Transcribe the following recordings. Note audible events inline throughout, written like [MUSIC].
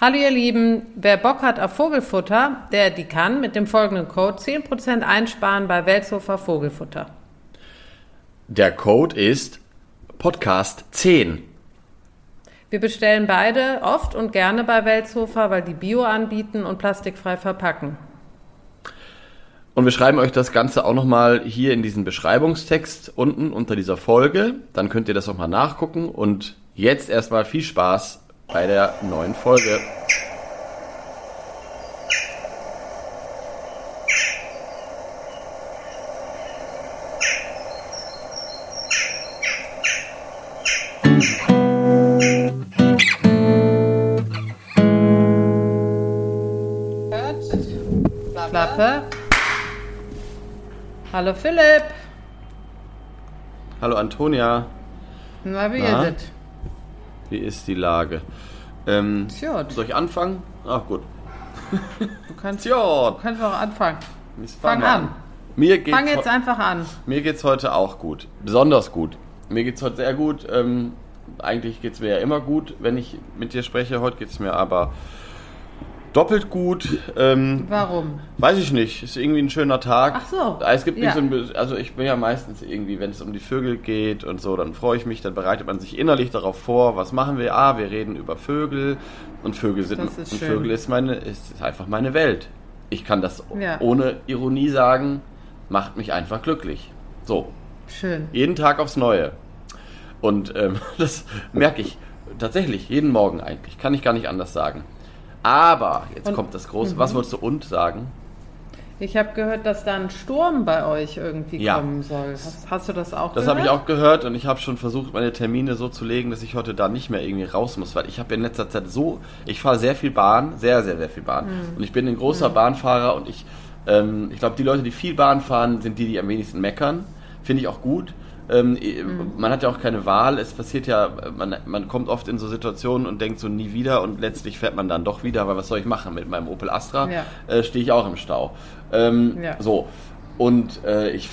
Hallo ihr Lieben, wer Bock hat auf Vogelfutter, der die kann mit dem folgenden Code 10% einsparen bei Weltsofer Vogelfutter. Der Code ist Podcast 10. Wir bestellen beide oft und gerne bei Weltsofer, weil die Bio anbieten und plastikfrei verpacken. Und wir schreiben euch das Ganze auch nochmal hier in diesen Beschreibungstext unten unter dieser Folge. Dann könnt ihr das nochmal nachgucken. Und jetzt erstmal viel Spaß bei der neuen Folge. Klappe. Hallo Philipp. Hallo Antonia. Na, wie Na? ist es? Wie ist die Lage? Ähm, Tja, soll ich anfangen? Ach gut. du kannst, Tja, du kannst auch anfangen. ich Fang mal an. Mir geht's, Fang jetzt einfach an. mir geht's heute auch gut. Besonders gut. Mir geht's heute sehr gut. Ähm, eigentlich geht's mir ja immer gut, wenn ich mit dir spreche. Heute geht's mir aber doppelt gut. Ähm, Warum? Weiß ich nicht. Ist irgendwie ein schöner Tag. Ach so. Es gibt Ja. so ein, also ich bin ja meistens irgendwie, wenn es um die Vögel geht und so, dann freue ich mich, dann bereitet man sich innerlich darauf vor, was machen wir? Ah, wir reden über Vögel und Vögel sind Das ist und schön. Vögel ist meine ist einfach meine Welt. Ich kann das Ja. ohne Ironie sagen, macht mich einfach glücklich. So, Schön. jeden Tag aufs Neue. Und ähm, [LAUGHS] das merke ich tatsächlich jeden Morgen eigentlich. Kann ich gar nicht anders sagen. Aber jetzt Und- kommt das große. Mhm. Was wolltest du und sagen? Ich habe gehört, dass da ein Sturm bei euch irgendwie Ja. kommen soll. Hast, hast du das auch Das gehört? habe ich auch gehört und ich habe schon versucht, meine Termine so zu legen, dass ich heute da nicht mehr irgendwie raus muss, weil ich habe in letzter Zeit so, ich fahre sehr viel Bahn, sehr, sehr, sehr viel Bahn. Und ich bin ein großer Bahnfahrer und ich, ähm, ich glaube, die Leute, die viel Bahn fahren, sind die, die am wenigsten meckern. Finde ich auch gut. Ähm, Man hat ja auch keine Wahl. Es passiert ja, man, man kommt oft in so Situationen und denkt so nie wieder und letztlich fährt man dann doch wieder, weil was soll ich machen mit meinem Opel Astra? Ja. Äh, Stehe ich auch im Stau. Ähm, Ja. So. Und äh, ich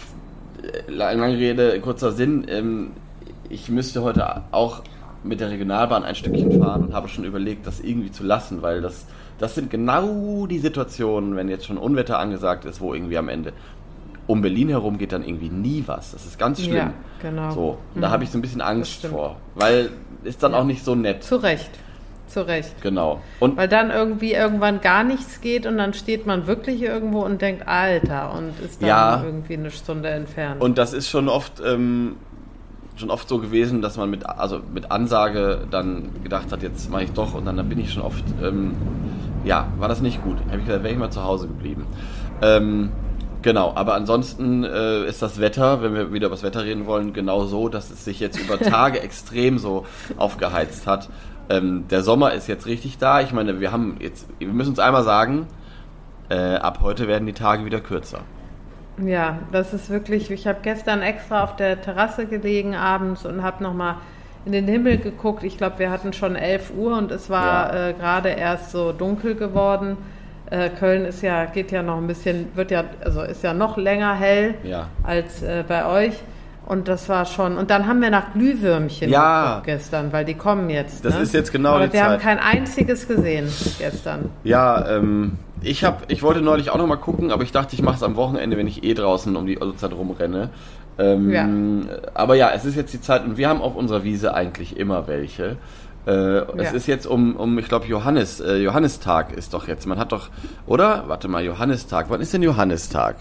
äh, lange Rede, kurzer Sinn. Ähm, ich müsste heute auch mit der Regionalbahn ein Stückchen fahren und habe schon überlegt, das irgendwie zu lassen, weil das, das sind genau die Situationen, wenn jetzt schon Unwetter angesagt ist, wo irgendwie am Ende um Berlin herum geht dann irgendwie nie was. Das ist ganz schlimm. Ja, genau. So, und da Mhm. habe ich so ein bisschen Angst vor, weil ist dann Ja. auch nicht so nett. Zu Recht. Zu Recht. Genau. Und Weil dann irgendwie irgendwann gar nichts geht und dann steht man wirklich irgendwo und denkt, Alter, und ist dann Ja. irgendwie eine Stunde entfernt. Und das ist schon oft, ähm, schon oft so gewesen, dass man mit, also mit Ansage dann gedacht hat, jetzt mache ich doch und dann, dann bin ich schon oft, ähm, ja, war das nicht gut. Habe ich gesagt, wäre ich mal zu Hause geblieben. Ähm, genau, aber ansonsten äh, ist das Wetter, wenn wir wieder über das Wetter reden wollen, genau so, dass es sich jetzt über [LAUGHS] Tage extrem so aufgeheizt hat. Ähm, der Sommer ist jetzt richtig da. Ich meine, wir haben jetzt, wir müssen uns einmal sagen, äh, ab heute werden die Tage wieder kürzer. Ja, das ist wirklich, ich habe gestern extra auf der Terrasse gelegen abends und habe nochmal in den Himmel geguckt. Ich glaube, wir hatten schon 11 Uhr und es war Ja. äh, gerade erst so dunkel geworden. Äh, Köln ist ja, geht ja noch ein bisschen, wird ja, also ist ja noch länger hell Ja. als äh, bei euch. Und das war schon. Und dann haben wir nach Glühwürmchen Ja. gestern, weil die kommen jetzt. Das ne? ist jetzt genau Aber die wir haben Zeit. kein einziges gesehen gestern. Ja, ähm, ich hab, ich wollte neulich auch noch mal gucken, aber ich dachte, ich mache es am Wochenende, wenn ich eh draußen um die Uhrzeit rumrenne. Ähm, Ja. Aber ja, es ist jetzt die Zeit und wir haben auf unserer Wiese eigentlich immer welche. Äh, Es Ja. ist jetzt um, um ich glaube, Johannes, äh, Johannistag ist doch jetzt. Man hat doch, oder? Warte mal, Johannistag. Wann ist denn Johannistag?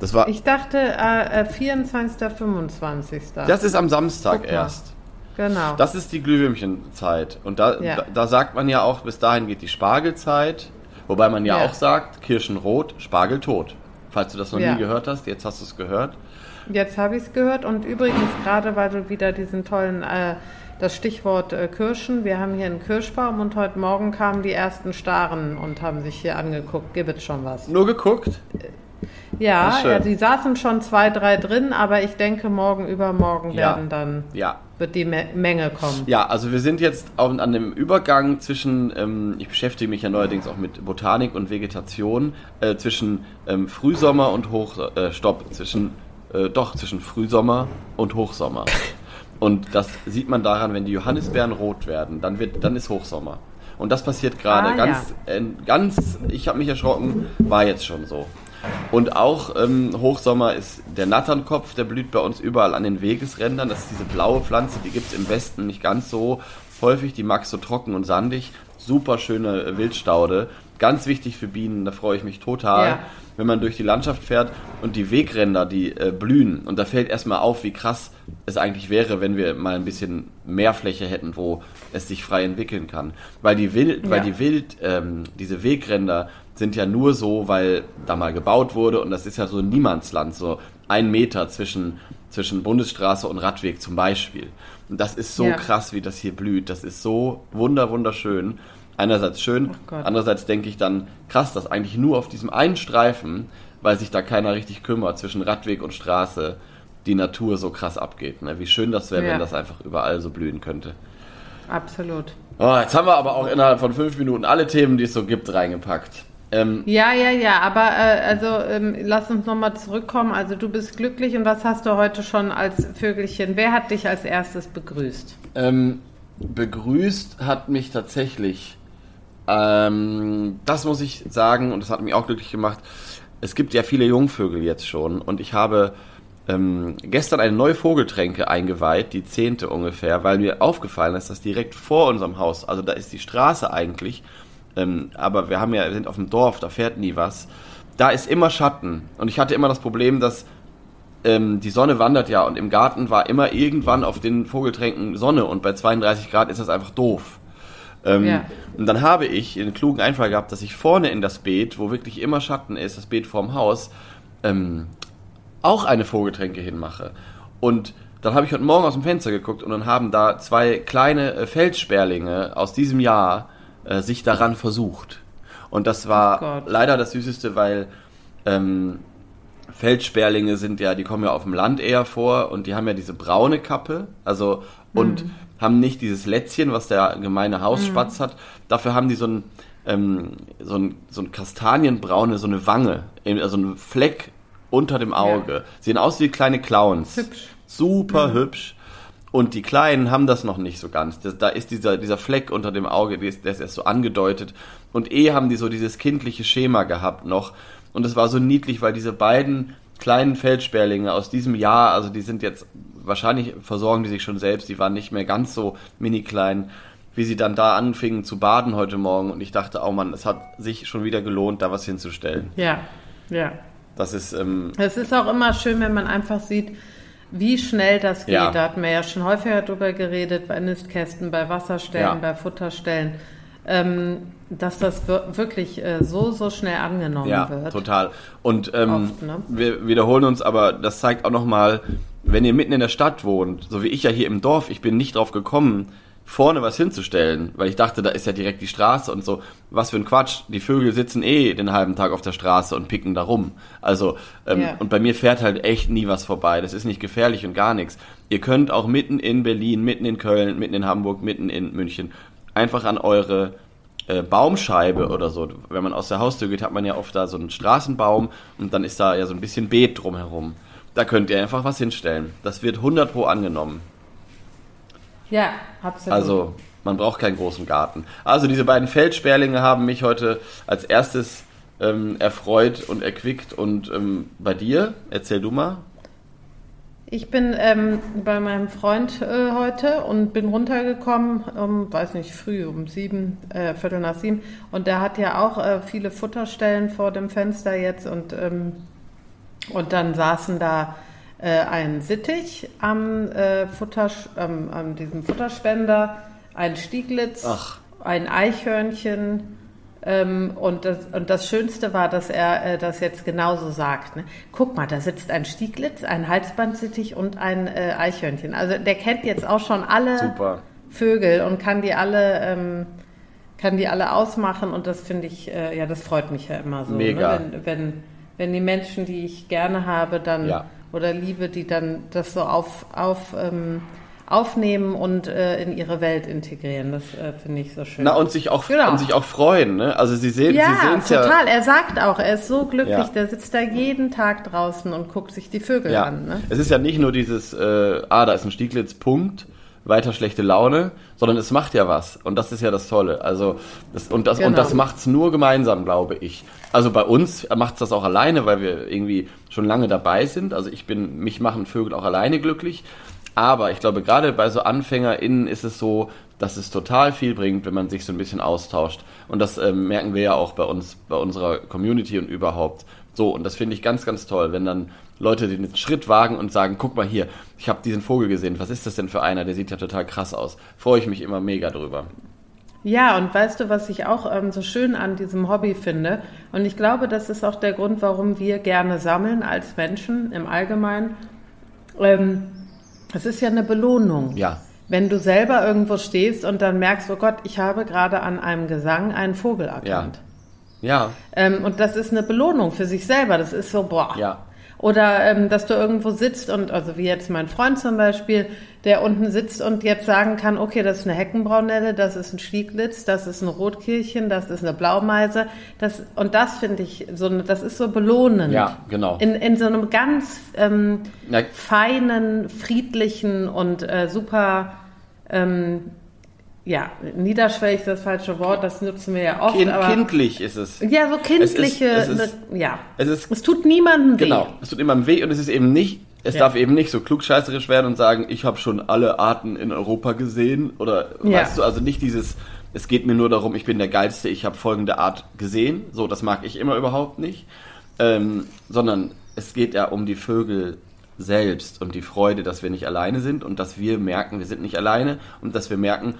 Das war, Ich dachte äh, äh, 24., 25. das ist am Samstag erst. genau. Das ist die Glühwürmchenzeit. Und da, Ja. da, da sagt man ja auch, bis dahin geht die Spargelzeit. Wobei man ja, Ja. auch sagt, Kirschenrot, Spargel tot. Falls du das noch nie gehört hast, jetzt hast du es gehört. Jetzt habe ich es gehört und übrigens gerade, weil du wieder diesen tollen, äh, das Stichwort äh, Kirschen, wir haben hier einen Kirschbaum und heute Morgen kamen die ersten Staren und haben sich hier angeguckt, gibt es schon was? Nur geguckt? Ja, ja, die saßen schon zwei, drei drin, aber ich denke morgen, übermorgen Ja. werden dann, Ja. wird die Me Menge kommen. Ja, also wir sind jetzt auf, an dem Übergang zwischen, ähm, ich beschäftige mich ja neuerdings auch mit Botanik und Vegetation, äh, zwischen ähm, Frühsommer und Hoch, äh, Stopp, zwischen, äh, doch, zwischen Frühsommer und Hochsommer. Und das sieht man daran, wenn die Johannisbeeren rot werden, dann wird, dann ist Hochsommer. Und das passiert gerade Ah, ganz, äh, ganz, ich habe mich erschrocken, war jetzt schon so. Und auch ähm, Hochsommer ist der Natternkopf, der blüht bei uns überall an den Wegesrändern. Das ist diese blaue Pflanze, die gibt's im Westen nicht ganz so häufig. Die magst so trocken und sandig. Super schöne Wildstaude. Ganz wichtig für Bienen, da freue ich mich total. Ja. Wenn man durch die Landschaft fährt und die Wegränder, die äh, blühen. Und da fällt erstmal auf, wie krass es eigentlich wäre, wenn wir mal ein bisschen mehr Fläche hätten, wo es sich frei entwickeln kann. Weil die Wild, weil Ja. die Wild, ähm, diese Wegränder sind ja nur so, weil da mal gebaut wurde und das ist ja so Niemandsland, so ein Meter zwischen, zwischen Bundesstraße und Radweg zum Beispiel. Und das ist so Ja. krass, wie das hier blüht. Das ist so wunder, wunderschön. Einerseits schön, andererseits denke ich dann, krass, dass eigentlich nur auf diesem einen Streifen, weil sich da keiner richtig kümmert, zwischen Radweg und Straße, die Natur so krass abgeht. Ne? Wie schön das wäre, Ja. wenn das einfach überall so blühen könnte. Absolut. Oh, jetzt haben wir aber auch innerhalb von fünf Minuten alle Themen, die es so gibt, reingepackt. Ähm, Ja, ja, ja, aber äh, also ähm, lass uns nochmal zurückkommen. Also du bist glücklich und was hast du heute schon als Vögelchen? Wer hat dich als erstes begrüßt? Ähm, begrüßt hat mich tatsächlich, ähm, das muss ich sagen, und das hat mich auch glücklich gemacht. Es gibt ja viele Jungvögel jetzt schon und ich habe ähm, gestern eine neue Vogeltränke eingeweiht, die zehnte ungefähr, weil mir aufgefallen ist, dass direkt vor unserem Haus, also da ist die Straße eigentlich, ähm, aber wir haben ja, wir sind auf dem Dorf, da fährt nie was. Da ist immer Schatten und ich hatte immer das Problem, dass ähm, die Sonne wandert ja und im Garten war immer irgendwann auf den Vogeltränken Sonne und bei 32 Grad ist das einfach doof. Ähm, Ja. Und dann habe ich den klugen Einfall gehabt, dass ich vorne in das Beet, wo wirklich immer Schatten ist, das Beet vorm Haus, ähm, auch eine Vogeltränke hinmache. Und dann habe ich heute Morgen aus dem Fenster geguckt und dann haben da zwei kleine äh, Feldsperlinge aus diesem Jahr äh, sich daran versucht. Und das war Oh leider das Süßeste, weil ähm, Feldsperlinge sind ja, die kommen ja auf dem Land eher vor und die haben ja diese braune Kappe, also und haben nicht dieses Lätzchen, was der gemeine Hausspatz hat. Dafür haben die so ein ähm, so ein so ein kastanienbraune so eine Wange, also ein Fleck unter dem Auge. Sehen aus wie kleine Clowns. Hübsch. Super hübsch. Und die Kleinen haben das noch nicht so ganz. Das, da ist dieser, dieser Fleck unter dem Auge, der ist, der ist erst so angedeutet. Und eh haben die so dieses kindliche Schema gehabt noch. Und es war so niedlich, weil diese beiden kleinen Feldsperlinge aus diesem Jahr, also die sind jetzt, wahrscheinlich versorgen die sich schon selbst, die waren nicht mehr ganz so mini klein, wie sie dann da anfingen zu baden heute Morgen. Und ich dachte, oh Mann, es hat sich schon wieder gelohnt, da was hinzustellen. Ja, ja. Das ist, ähm, Es ist auch immer schön, wenn man einfach sieht, wie schnell das geht. Ja. Da hatten wir ja schon häufiger drüber geredet, bei Nistkästen, bei Wasserstellen, Ja. bei Futterstellen, ähm, dass das wir- wirklich äh, so, so schnell angenommen Ja, wird. total. Und ähm, Oft, ne? wir wiederholen uns, aber das zeigt auch nochmal, wenn ihr mitten in der Stadt wohnt, so wie ich ja hier im Dorf, ich bin nicht drauf gekommen, vorne was hinzustellen, weil ich dachte, da ist ja direkt die Straße und so. Was für ein Quatsch. Die Vögel sitzen eh den halben Tag auf der Straße und picken da rum. Also, ähm, Ja. und bei mir fährt halt echt nie was vorbei. Das ist nicht gefährlich und gar nichts. Ihr könnt auch mitten in Berlin, mitten in Köln, mitten in Hamburg, mitten in München einfach an eure äh, Baumscheibe oder so. Wenn man aus der Haustür geht, hat man ja oft da so einen Straßenbaum und dann ist da ja so ein bisschen Beet drumherum. Da könnt ihr einfach was hinstellen. Das wird 100 pro angenommen. Ja, absolut. Also man braucht keinen großen Garten. Also diese beiden Feldsperlinge haben mich heute als erstes ähm, erfreut und erquickt. Und ähm, bei dir, erzähl du mal. Ich bin ähm, bei meinem Freund äh, heute und bin runtergekommen, um, weiß nicht, früh, um sieben, äh, Viertel nach sieben. Und der hat ja auch äh, viele Futterstellen vor dem Fenster jetzt und, ähm, und dann saßen da äh, ein Sittich am, äh, Futter, ähm, an diesem Futterspender, ein Stieglitz, Ach. ein Eichhörnchen, ähm, und, das, und das Schönste war, dass er äh, das jetzt genauso sagt. Ne? Guck mal, da sitzt ein Stieglitz, ein Halsbandsittich und ein äh, Eichhörnchen. Also der kennt jetzt auch schon alle Super. Vögel und kann die alle, ähm, kann die alle ausmachen. Und das finde ich, äh, ja, das freut mich ja immer so. Mega. Ne? Wenn, wenn, wenn die Menschen, die ich gerne habe, dann Ja. oder liebe, die dann das so auf, auf ähm, aufnehmen und äh, in ihre Welt integrieren. Das äh, finde ich so schön. Na, und sich auch, Genau. und sich auch freuen, ne? Also sie sehen, Ja, sie sehen's ja. total. Er sagt auch, er ist so glücklich, Ja. der sitzt da jeden Tag draußen und guckt sich die Vögel Ja. an. Ne? Es ist ja nicht nur dieses, äh, ah, da ist ein Stieglitz, Punkt, weiter schlechte Laune, sondern es macht ja was. Und das ist ja das Tolle. Also, das, und das, Genau. und das macht's nur gemeinsam, glaube ich. Also bei uns macht's das auch alleine, weil wir irgendwie schon lange dabei sind. Also ich bin, mich machen Vögel auch alleine glücklich. Aber ich glaube, gerade bei so AnfängerInnen ist es so, dass es total viel bringt, wenn man sich so ein bisschen austauscht. Und das ähm, merken wir ja auch bei uns, bei unserer Community und überhaupt. So, und das finde ich ganz, ganz toll, wenn dann Leute den Schritt wagen und sagen, guck mal hier, ich habe diesen Vogel gesehen, was ist das denn für einer? Der sieht ja total krass aus. Freue ich mich immer mega drüber. Ja, und weißt du, was ich auch ähm, so schön an diesem Hobby finde? Und ich glaube, das ist auch der Grund, warum wir gerne sammeln als Menschen im Allgemeinen. Ähm, es ist ja eine Belohnung. Ja, Wenn du selber irgendwo stehst und dann merkst, oh Gott, ich habe gerade an einem Gesang einen Vogel erkannt. ja, Ähm, und das ist eine Belohnung für sich selber. Das ist so, boah. ja. Oder ähm, dass du irgendwo sitzt und, also wie jetzt mein Freund zum Beispiel, der unten sitzt und jetzt sagen kann, okay, das ist eine Heckenbraunelle, das ist ein Stieglitz, das ist ein Rotkehlchen, das ist eine Blaumeise. Das, und das finde ich, so, das ist so belohnend. Ja, genau. In, in so einem ganz ähm, feinen, friedlichen und äh, super, ähm, ja, niederschwellig ist das falsche Wort, das nutzen wir ja oft. kind, aber, kindlich ist es. ja, so kindliche, Es ist- es ist- ja. Es ist Es tut niemandem weh. Genau, es tut immer weh und es ist eben nicht, es Ja. darf eben nicht so klugscheißerisch werden und sagen, ich habe schon alle Arten in Europa gesehen oder Ja. weißt du, also nicht dieses, es geht mir nur darum, ich bin der Geilste, ich habe folgende Art gesehen, so, das mag ich immer überhaupt nicht, ähm, sondern es geht ja um die Vögel selbst und die Freude, dass wir nicht alleine sind und dass wir merken, wir sind nicht alleine und dass wir merken,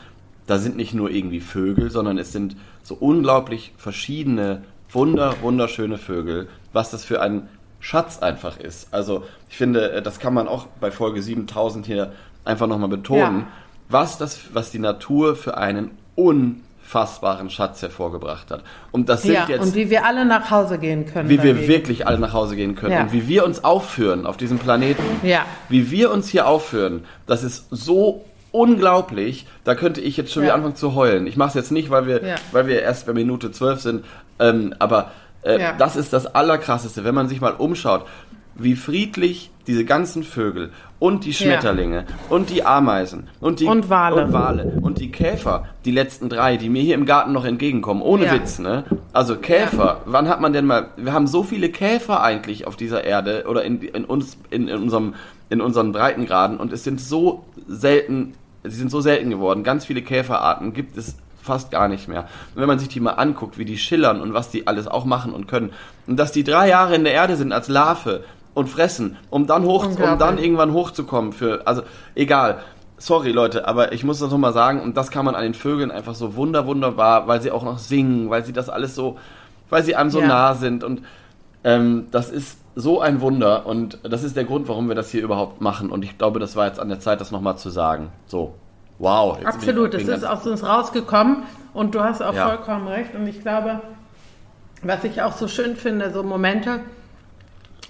da sind nicht nur irgendwie Vögel, sondern es sind so unglaublich verschiedene, wunder, wunderschöne Vögel, was das für ein Schatz einfach ist. Also ich finde, äh, das kann man auch bei Folge 7000 hier einfach nochmal betonen, Ja. was das, was die Natur für einen unfassbaren Schatz hervorgebracht hat. Und das sind Ja, jetzt und wie wir alle nach Hause gehen können. wie wir wirklich alle nach Hause gehen können Ja. und wie wir uns aufführen auf diesem Planeten. Ja. Wie wir uns hier aufführen, das ist so unglaublich. Da könnte ich jetzt schon Ja. wieder anfangen zu heulen. Ich mache es jetzt nicht, weil wir, Ja. weil wir erst bei Minute 12 sind, ähm, aber äh, Ja. das ist das Allerkrasseste, wenn man sich mal umschaut, wie friedlich diese ganzen Vögel und die Schmetterlinge und die Ameisen und die Und Wale. und Wale und die Käfer, die letzten drei, die mir hier im Garten noch entgegenkommen, ohne. Witz, ne? Also Käfer, wann hat man denn mal, wir haben so viele Käfer eigentlich auf dieser Erde oder in, in uns, in, in unserem, in unseren Breitengraden und es sind so selten, sie sind so selten geworden, ganz viele Käferarten gibt es fast gar nicht mehr. Und wenn man sich die mal anguckt, wie die schillern und was die alles auch machen und können, und dass die drei Jahre in der Erde sind als Larve und fressen, um dann hoch, um dann irgendwann hochzukommen für, also egal. Sorry Leute, aber ich muss das nochmal sagen und das kann man an den Vögeln einfach so wunder wunderbar, weil sie auch noch singen, weil sie das alles so, weil sie einem so Ja. nah sind und ähm, das ist so ein Wunder und das ist der Grund, warum wir das hier überhaupt machen und ich glaube, das war jetzt an der Zeit, das nochmal zu sagen. So, wow. Absolut, es ich- ist aus uns rausgekommen und du hast auch Ja. vollkommen recht. Und ich glaube, was ich auch so schön finde, so Momente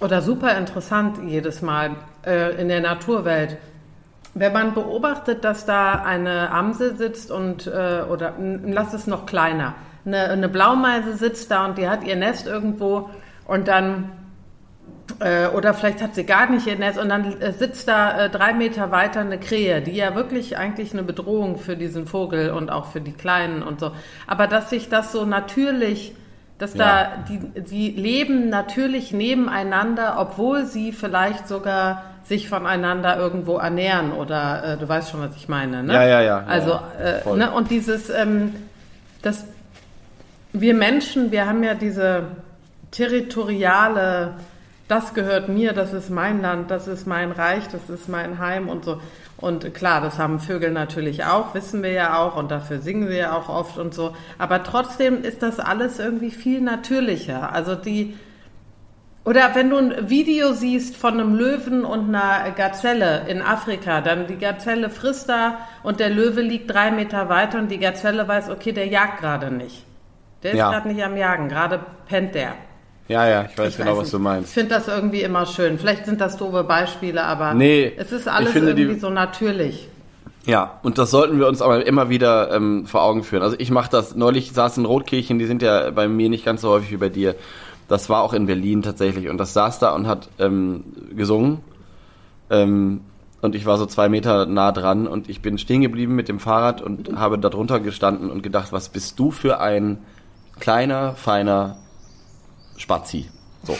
oder super interessant jedes Mal äh, in der Naturwelt. Wenn man beobachtet, dass da eine Amsel sitzt und, äh, oder lass es noch kleiner, eine, eine Blaumeise sitzt da und die hat ihr Nest irgendwo und dann äh, oder vielleicht hat sie gar nicht ihr Netz und dann äh, sitzt da äh, drei Meter weiter eine Krähe, die ja wirklich eigentlich eine Bedrohung für diesen Vogel und auch für die Kleinen und so. Aber dass sich das so natürlich, dass Ja. da die, die leben natürlich nebeneinander, obwohl sie vielleicht sogar sich voneinander irgendwo ernähren oder äh, du weißt schon, was ich meine, ne? Ja, ja, ja, Also, ja, äh, ne? und dieses, ähm, das wir Menschen, wir haben ja diese territoriale, das gehört mir, das ist mein Land, das ist mein Reich, das ist mein Heim und so. Und klar, das haben Vögel natürlich auch, wissen wir ja auch und dafür singen wir ja auch oft und so. Aber trotzdem ist das alles irgendwie viel natürlicher. Also die, oder wenn du ein Video siehst von einem Löwen und einer Gazelle in Afrika, dann die Gazelle frisst da und der Löwe liegt drei Meter weiter und die Gazelle weiß, okay, der jagt gerade nicht. Der ist Ja. gerade nicht am Jagen, gerade pennt der. Ja, ja, ich weiß Ich genau, weiß was du Ich meinst. finde das irgendwie immer schön. Vielleicht sind das doofe Beispiele, aber Nee, es ist ich alles finde, die- irgendwie so natürlich. Ja, und das sollten wir uns aber immer wieder ähm, vor Augen führen. Also ich mache das, neulich saß ein Rotkehlchen, die sind ja bei mir nicht ganz so häufig wie bei dir. Das war auch in Berlin tatsächlich und das saß da und hat ähm, gesungen. Ähm, und ich war so zwei Meter nah dran und ich bin stehen geblieben mit dem Fahrrad und habe da drunter gestanden und gedacht, was bist du für ein kleiner, feiner Spazi. So.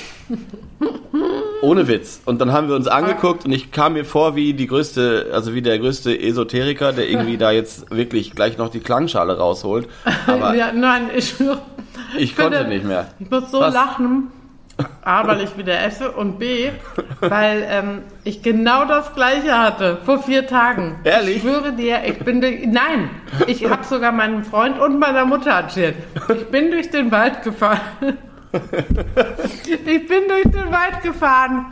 Ohne Witz. Und dann haben wir uns angeguckt und ich kam mir vor wie die größte, also wie der größte Esoteriker, der irgendwie da jetzt wirklich gleich noch die Klangschale rausholt. Aber ja, nein, ich, ich konnte nicht mehr. Ich muss so Was? lachen. A, weil ich wieder esse und B, weil ähm, ich genau das gleiche hatte vor vier Tagen. Ehrlich? Ich schwöre dir, ich bin durch, nein, ich habe sogar meinem Freund und meiner Mutter erzählt. Ich bin durch den Wald gefahren. [LAUGHS] Ich bin durch den Wald gefahren,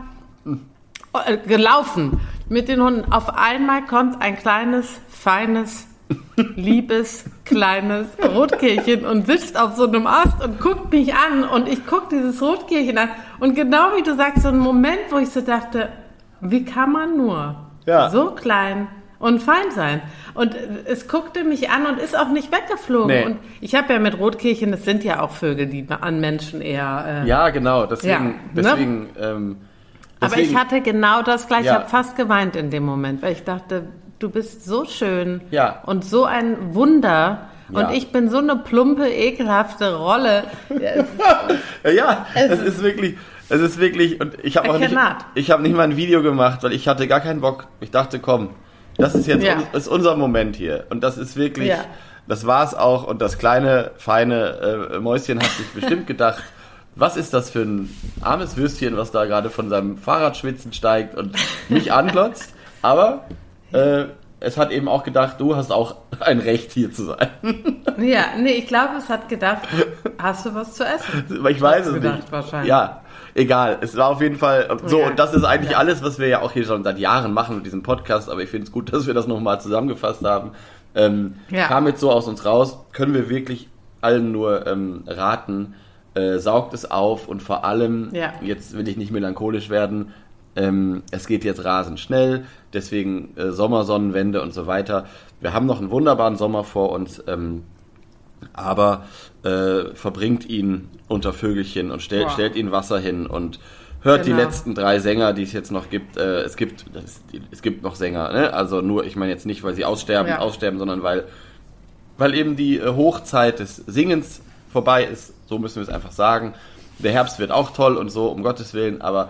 äh, gelaufen mit den Hunden. Auf einmal kommt ein kleines, feines, liebes, kleines Rotkehlchen und sitzt auf so einem Ast und guckt mich an und ich gucke dieses Rotkehlchen an und genau wie du sagst, so ein Moment, wo ich so dachte, wie kann man nur Ja. so klein und fein sein? Und es guckte mich an und ist auch nicht weggeflogen. Nee. Und ich habe ja mit Rotkehlchen, das sind ja auch Vögel, die an Menschen eher... Äh, Ja, genau. Deswegen, Ja, ne? deswegen, ähm, aber deswegen ich hatte genau das gleiche. Ja. Ich habe fast geweint in dem Moment, weil ich dachte, du bist so schön Ja. und so ein Wunder. Und Ja. ich bin so eine plumpe, ekelhafte Rolle. [LAUGHS] Ja, es ist wirklich, es ist wirklich, und ich habe auch nicht, ich habe nicht mal ein Video gemacht, weil ich hatte gar keinen Bock. Ich dachte, komm, das ist jetzt Ja. un, ist unser Moment hier. Und das ist wirklich, Ja. das war's auch. Und das kleine, feine äh, Mäuschen hat sich bestimmt gedacht, [LAUGHS] was ist das für ein armes Würstchen, was da gerade von seinem Fahrrad schwitzen steigt und mich anglotzt. Aber äh, es hat eben auch gedacht, du hast auch ein Recht hier zu sein. ja, nee, ich glaube, es hat gedacht, hast du was zu essen? [LAUGHS] Ich weiß es gedacht, nicht. wahrscheinlich. Ja, egal. Es war auf jeden Fall so. Ja. Und das ist eigentlich Ja. alles, was wir ja auch hier schon seit Jahren machen mit diesem Podcast. Aber ich finde es gut, [LAUGHS] dass wir das nochmal zusammengefasst haben. Ähm, Ja. Kam jetzt so aus uns raus. Können wir wirklich allen nur ähm, raten. Äh, saugt es auf und vor allem, jetzt will ich nicht melancholisch werden, ähm, es geht jetzt rasend schnell, deswegen äh, Sommersonnenwende und so weiter. Wir haben noch einen wunderbaren Sommer vor uns. Ähm, aber äh, verbringt ihn unter Vögelchen und stell, Wow. stellt ihn Wasser hin und hört die Genau. letzten drei Sänger, die es jetzt noch gibt. Äh, es gibt es gibt noch Sänger, ne? Also nur, ich meine jetzt nicht, weil sie aussterben, Ja. aussterben, sondern weil weil eben die äh, Hochzeit des Singens vorbei ist. So müssen wir es einfach sagen. Der Herbst wird auch toll und so, um Gottes Willen, aber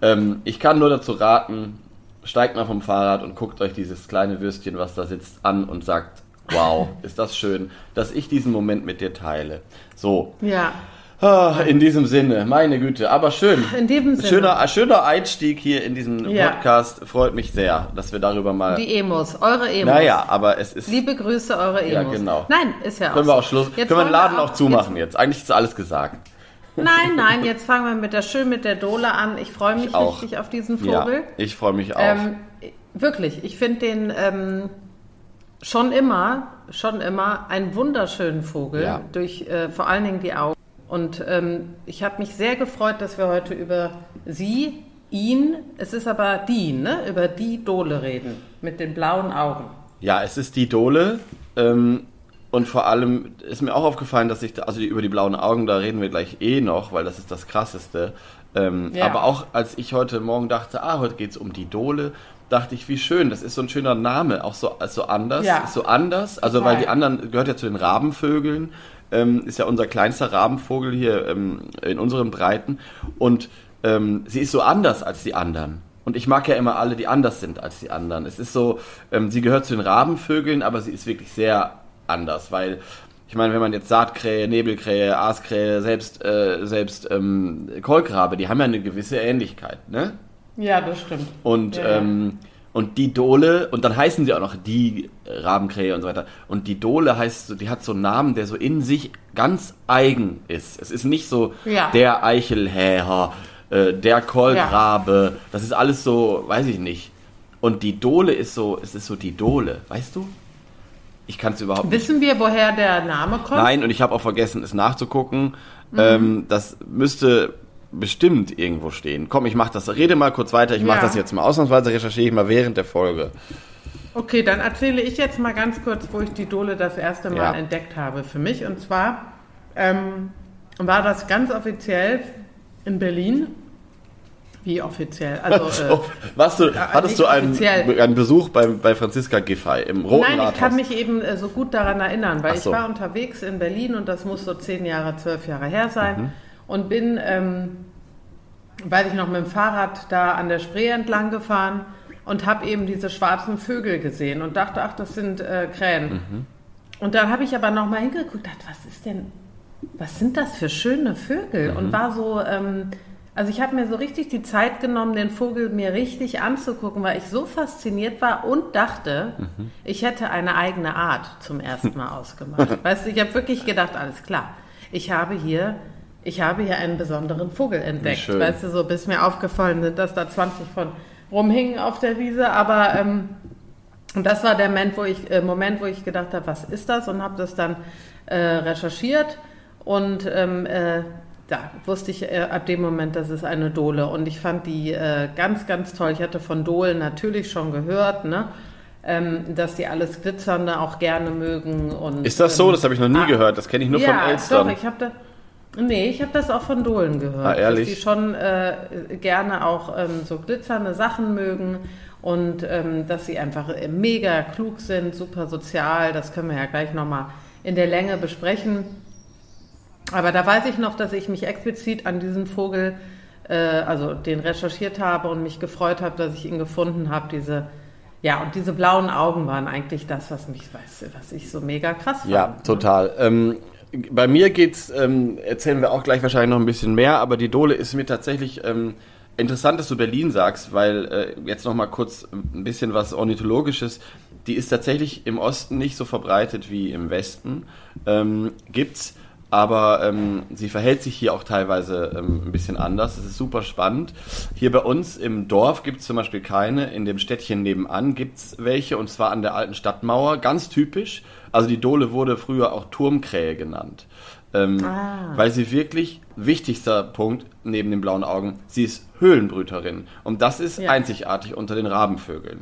ähm, ich kann nur dazu raten, steigt mal vom Fahrrad und guckt euch dieses kleine Würstchen, was da sitzt, an und sagt, wow, ist das schön, dass ich diesen Moment mit dir teile. So, Ja, ah, in diesem Sinne, meine Güte, aber schön. in diesem Sinne. Schöner, schöner Einstieg hier in diesen Ja. Podcast. Freut mich sehr, dass wir darüber mal. Die Emos, eure Emos. naja, aber es ist. Liebe Grüße, eure Emos. Ja, genau. Nein, ist ja auch Können wir auch Schluss. Jetzt können wir den Laden auch, jetzt- zumachen jetzt. Eigentlich ist alles gesagt. Nein, [LAUGHS] nein, jetzt fangen wir mit der schön mit der Dole an. Ich freue mich Ich auch. richtig auf diesen Ja, Vogel. ich freue mich auch. Ähm, wirklich, ich finde den ähm, schon immer, schon immer einen wunderschönen Vogel, Ja. durch äh, vor allen Dingen die Augen. Und ähm, ich habe mich sehr gefreut, dass wir heute über sie, ihn, es ist aber die, ne? über die Dole reden, mit den blauen Augen. Ja, es ist die Dole. Ähm, und vor allem ist mir auch aufgefallen, dass ich, da- also die, über die blauen Augen, da reden wir gleich eh noch, weil das ist das Krasseste. Ähm, Ja. Aber auch als ich heute Morgen dachte, ah, heute geht's um die Dole, dachte ich, wie schön, das ist so ein schöner Name, auch so, so anders, Ja. so anders. Also Total. weil die anderen, gehört ja zu den Rabenvögeln, ähm, ist ja unser kleinster Rabenvogel hier ähm, in unseren Breiten. Und ähm, sie ist so anders als die anderen. Und ich mag ja immer alle, die anders sind als die anderen. Es ist so, ähm, sie gehört zu den Rabenvögeln, aber sie ist wirklich sehr anders, weil ich meine, wenn man jetzt Saatkrähe, Nebelkrähe, Aaskrähe, selbst, äh, selbst ähm, Kolkrabe, die haben ja eine gewisse Ähnlichkeit, ne? Ja, das stimmt. Und, Ja, ja. ähm, und die Dole, und dann heißen sie auch noch die Rabenkrähe und so weiter. Und die Dole heißt so, die hat so einen Namen, der so in sich ganz eigen ist. Es ist nicht so Ja. der Eichelhäher, äh, der Kolkrabe. Das ist alles so, weiß ich nicht. Und die Dole ist so, es ist so die Dole, weißt du? Ich kann es überhaupt nicht. Wissen wir, woher der Name kommt? Nein, und ich habe auch vergessen, es nachzugucken. Mhm. Ähm, das müsste bestimmt irgendwo stehen. Komm, ich mach das. Rede mal kurz weiter. Ich mache Ja. das jetzt mal. Ausnahmsweise recherchiere ich mal während der Folge. Okay, dann erzähle ich jetzt mal ganz kurz, wo ich die Dole das erste Mal Ja. entdeckt habe für mich. Und zwar ähm, war das ganz offiziell in Berlin Wie offiziell? Also, [LAUGHS] äh, Warst du, hattest du einen, einen, Besuch bei, bei Franziska Giffey im Roten Nein, Rathaus? ich kann mich eben äh, so gut daran erinnern, weil so. ich war unterwegs in Berlin und das muss so zehn Jahre, zwölf Jahre her sein mhm. Und bin, ähm, weiß ich noch, mit dem Fahrrad da an der Spree entlang gefahren und habe eben diese schwarzen Vögel gesehen und dachte, ach, das sind äh, Krähen. Mhm. Und dann habe ich aber noch mal hingeguckt, dachte, was ist denn, was sind das für schöne Vögel? Mhm. Und war so, ähm, also ich habe mir so richtig die Zeit genommen, den Vogel mir richtig anzugucken, weil ich so fasziniert war und dachte, mhm. ich hätte eine eigene Art zum ersten Mal [LAUGHS] ausgemacht. weißt du, ich habe wirklich gedacht, alles klar, ich habe hier ich habe hier einen besonderen Vogel entdeckt. Weißt du, so bis mir aufgefallen sind, dass da 20 von rumhingen auf der Wiese, aber ähm, das war der Moment, wo ich, äh, Moment, wo ich gedacht habe, was ist das? Und habe das dann äh, recherchiert und ähm, äh, da wusste ich äh, ab dem Moment, das ist eine Dole. Und ich fand die äh, ganz, ganz toll. Ich hatte von Dohlen natürlich schon gehört, ne? Ähm, dass die alles Glitzernde auch gerne mögen. Und, ist das so? Ähm, das habe ich noch nie ah, gehört. Das kenne ich nur ja, von Elstern. Doch, ich habe da Nee, ich habe das auch von Dohlen gehört. Ah, ehrlich? Dass die schon äh, gerne auch ähm, so glitzernde Sachen mögen und ähm, dass sie einfach äh, mega klug sind, super sozial. Das können wir ja gleich nochmal in der Länge besprechen. Aber da weiß ich noch, dass ich mich explizit an diesen Vogel, äh, also den recherchiert habe und mich gefreut habe, dass ich ihn gefunden habe. Diese, ja, und diese blauen Augen waren eigentlich das, was mich, weiß, was ich so mega krass fand. Ja, ne? total. Ähm, bei mir geht's, ähm, erzählen wir auch gleich wahrscheinlich noch ein bisschen mehr, aber die Dole ist mir tatsächlich ähm, interessant, dass du Berlin sagst, weil äh, jetzt noch mal kurz ein bisschen was ornithologisches. Die ist tatsächlich im Osten nicht so verbreitet wie im Westen. Ähm, gibt's aber ähm, sie verhält sich hier auch teilweise ähm, ein bisschen anders. Das ist super spannend. Hier bei uns im Dorf gibt es zum Beispiel keine, in dem Städtchen nebenan gibt es welche und zwar an der alten Stadtmauer, ganz typisch. Also die Dole wurde früher auch Turmkrähe genannt. Ähm, ah. Weil sie wirklich, wichtigster Punkt neben den blauen Augen, sie ist Höhlenbrüterin. Und das ist ja. einzigartig unter den Rabenvögeln.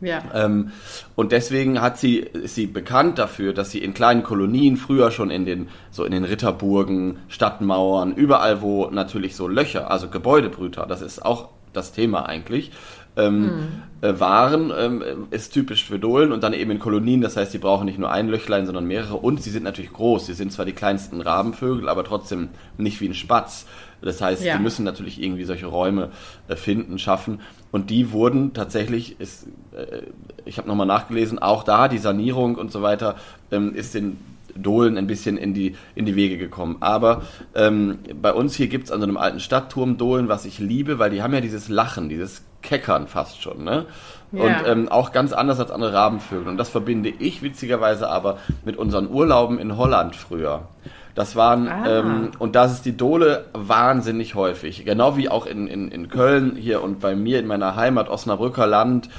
Ja. Ähm, und deswegen hat sie, ist sie bekannt dafür, dass sie in kleinen Kolonien früher schon in den, so in den Ritterburgen, Stadtmauern, überall wo natürlich so Löcher, also Gebäudebrüter, das ist auch das Thema eigentlich, ähm, mhm. äh, waren, ähm, ist typisch für Dohlen und dann eben in Kolonien, das heißt, sie brauchen nicht nur ein Löchlein, sondern mehrere und sie sind natürlich groß. Sie sind zwar die kleinsten Rabenvögel, aber trotzdem nicht wie ein Spatz. Das heißt, ja. die müssen natürlich irgendwie solche Räume äh, finden, schaffen. Und die wurden tatsächlich, ist, äh, ich habe nochmal nachgelesen, auch da die Sanierung und so weiter ähm, ist den Dohlen ein bisschen in die, in die Wege gekommen. Aber ähm, bei uns hier gibt es an so einem alten Stadtturm Dohlen, was ich liebe, weil die haben ja dieses Lachen, dieses Keckern fast schon. Ne? Ja. Und ähm, auch ganz anders als andere Rabenvögel. Und das verbinde ich witzigerweise aber mit unseren Urlauben in Holland früher. Das waren, ah. ähm, und das ist die Dole wahnsinnig häufig. Genau wie auch in, in, in Köln hier und bei mir in meiner Heimat Osnabrücker Land,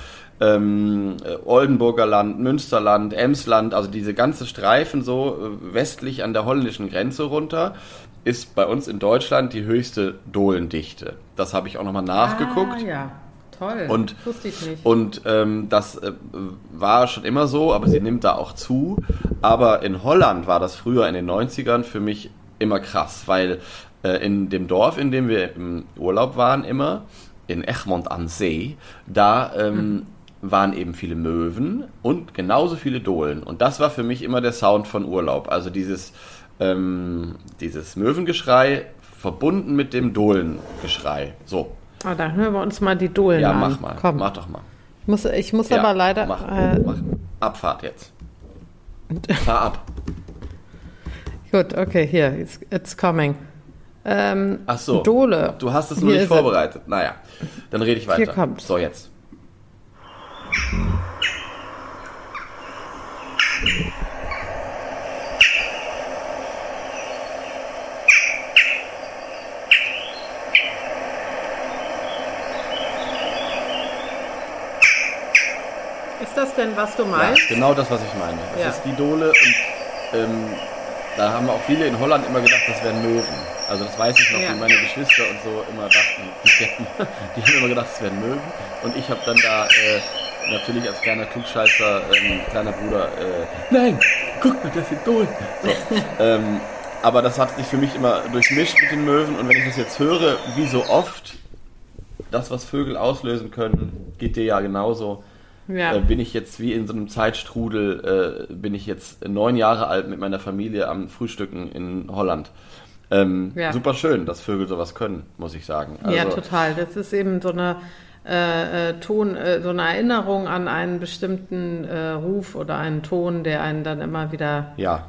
ähm, Oldenburger Land, Münsterland, Emsland, also diese ganze Streifen so äh, westlich an der holländischen Grenze runter, ist bei uns in Deutschland die höchste Dohlendichte. Das habe ich auch nochmal nachgeguckt. Ah, ja. Toll, und, wusste ich nicht. Und ähm, das äh, war schon immer so, aber sie nimmt da auch zu. Aber in Holland war das früher in den 90ern für mich immer krass, weil äh, in dem Dorf, in dem wir im Urlaub waren immer, in Egmond an See, da ähm, hm. Waren eben viele Möwen und genauso viele Dohlen. Und das war für mich immer der Sound von Urlaub. Also dieses, ähm, dieses Möwengeschrei verbunden mit dem Dohlengeschrei. So, Ah, dann hören wir uns mal die Dohlen ja, an. Ja, mach mal. Komm. Mach doch mal. Ich muss, ich muss ja, aber leider. Mach, äh, mach. Abfahrt jetzt. [LAUGHS] Fahr ab. Gut, okay, hier, it's, it's coming. Ähm, Ach so. Dole. Du hast es nur nicht vorbereitet. Naja, dann rede ich weiter. Hier kommt. So, jetzt. Das denn, was du meinst? Ja, genau das, was ich meine. Das ja. ist die Dole und ähm, da haben auch viele in Holland immer gedacht, das wären Möwen. Also das weiß ich noch, ja. wie meine Geschwister und so immer dachten, die, [LAUGHS] die haben immer gedacht, das wären Möwen. Und ich habe dann da äh, natürlich als kleiner Klugscheißer, ähm, kleiner Bruder, äh, nein, guck mal, das sind Dohlen. So, ähm, aber das hat sich für mich immer durchmischt mit den Möwen und wenn ich das jetzt höre, wie so oft, das, was Vögel auslösen können, geht dir ja genauso. Ja. Äh, bin ich jetzt wie in so einem Zeitstrudel, äh, bin ich jetzt neun Jahre alt mit meiner Familie am Frühstücken in Holland. Ähm, Ja. Super schön, dass Vögel sowas können, muss ich sagen. ja, Also, total. Das ist eben so eine äh, äh, Ton, äh, so eine Erinnerung an einen bestimmten äh, Ruf oder einen Ton, der einen dann immer wieder Ja,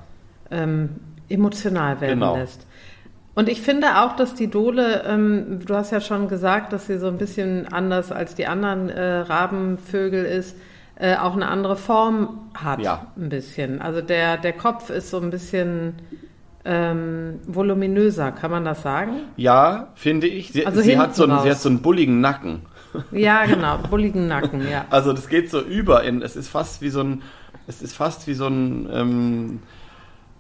ähm, emotional werden Genau. lässt. Und ich finde auch, dass die Dole, ähm, du hast ja schon gesagt, dass sie so ein bisschen anders als die anderen äh, Rabenvögel ist, äh, auch eine andere Form hat. Ja. Ein bisschen. Also der, der Kopf ist so ein bisschen ähm, voluminöser, kann man das sagen? ja finde ich. Sie, Also sie, hat so einen, sie hat so einen bulligen Nacken. Ja, genau, bulligen Nacken, ja. Also das geht so über in, es ist fast wie so ein, es ist fast wie so ein ähm,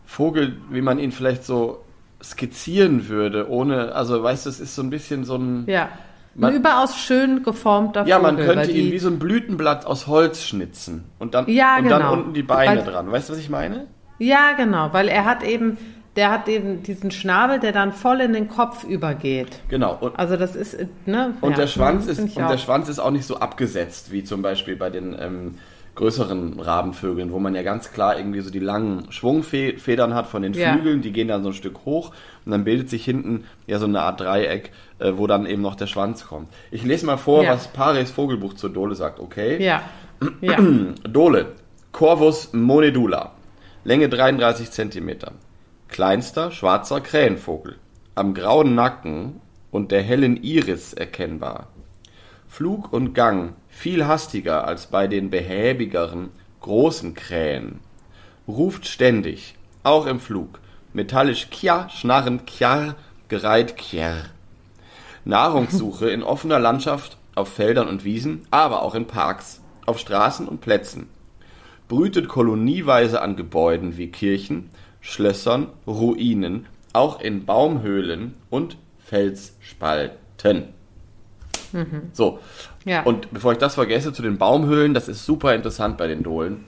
Vogel, wie man ihn vielleicht so skizzieren würde, ohne, also weißt du, es ist so ein bisschen so ein, Ja. Man- ein überaus schön geformter ja, Vogel. man könnte ihn die- wie so ein Blütenblatt aus Holz schnitzen und dann, Ja, und dann genau. unten die Beine Weil- dran. Weißt du, was ich meine? Ja, genau, weil er hat eben, der hat eben diesen Schnabel, der dann voll in den Kopf übergeht. Genau. Und, Also das ist, ne? und ja, der Schwanz ist und auch. der Schwanz ist auch nicht so abgesetzt wie zum Beispiel bei den ähm, größeren Rabenvögeln, wo man ja ganz klar irgendwie so die langen Schwungfedern hat von den Ja. Flügeln, die gehen dann so ein Stück hoch und dann bildet sich hinten ja so eine Art Dreieck, äh, wo dann eben noch der Schwanz kommt. Ich lese mal vor, Ja. was Pares Vogelbuch zur Dole sagt, okay? Ja, ja, [CLEARS THROAT] Dole, Corvus monedula, Länge 33 cm, kleinster schwarzer Krähenvogel, am grauen Nacken und der hellen Iris erkennbar. Flug und Gang viel hastiger als bei den behäbigeren, großen Krähen. Ruft ständig, auch im Flug, metallisch kja, schnarrend kjar, gereiht kjer. Nahrungssuche in offener Landschaft, auf Feldern und Wiesen, aber auch in Parks, auf Straßen und Plätzen. Brütet kolonieweise an Gebäuden wie Kirchen, Schlössern, Ruinen, auch in Baumhöhlen und Felsspalten. So, ja. und bevor ich das vergesse, zu den Baumhöhlen, das ist super interessant bei den Dohlen.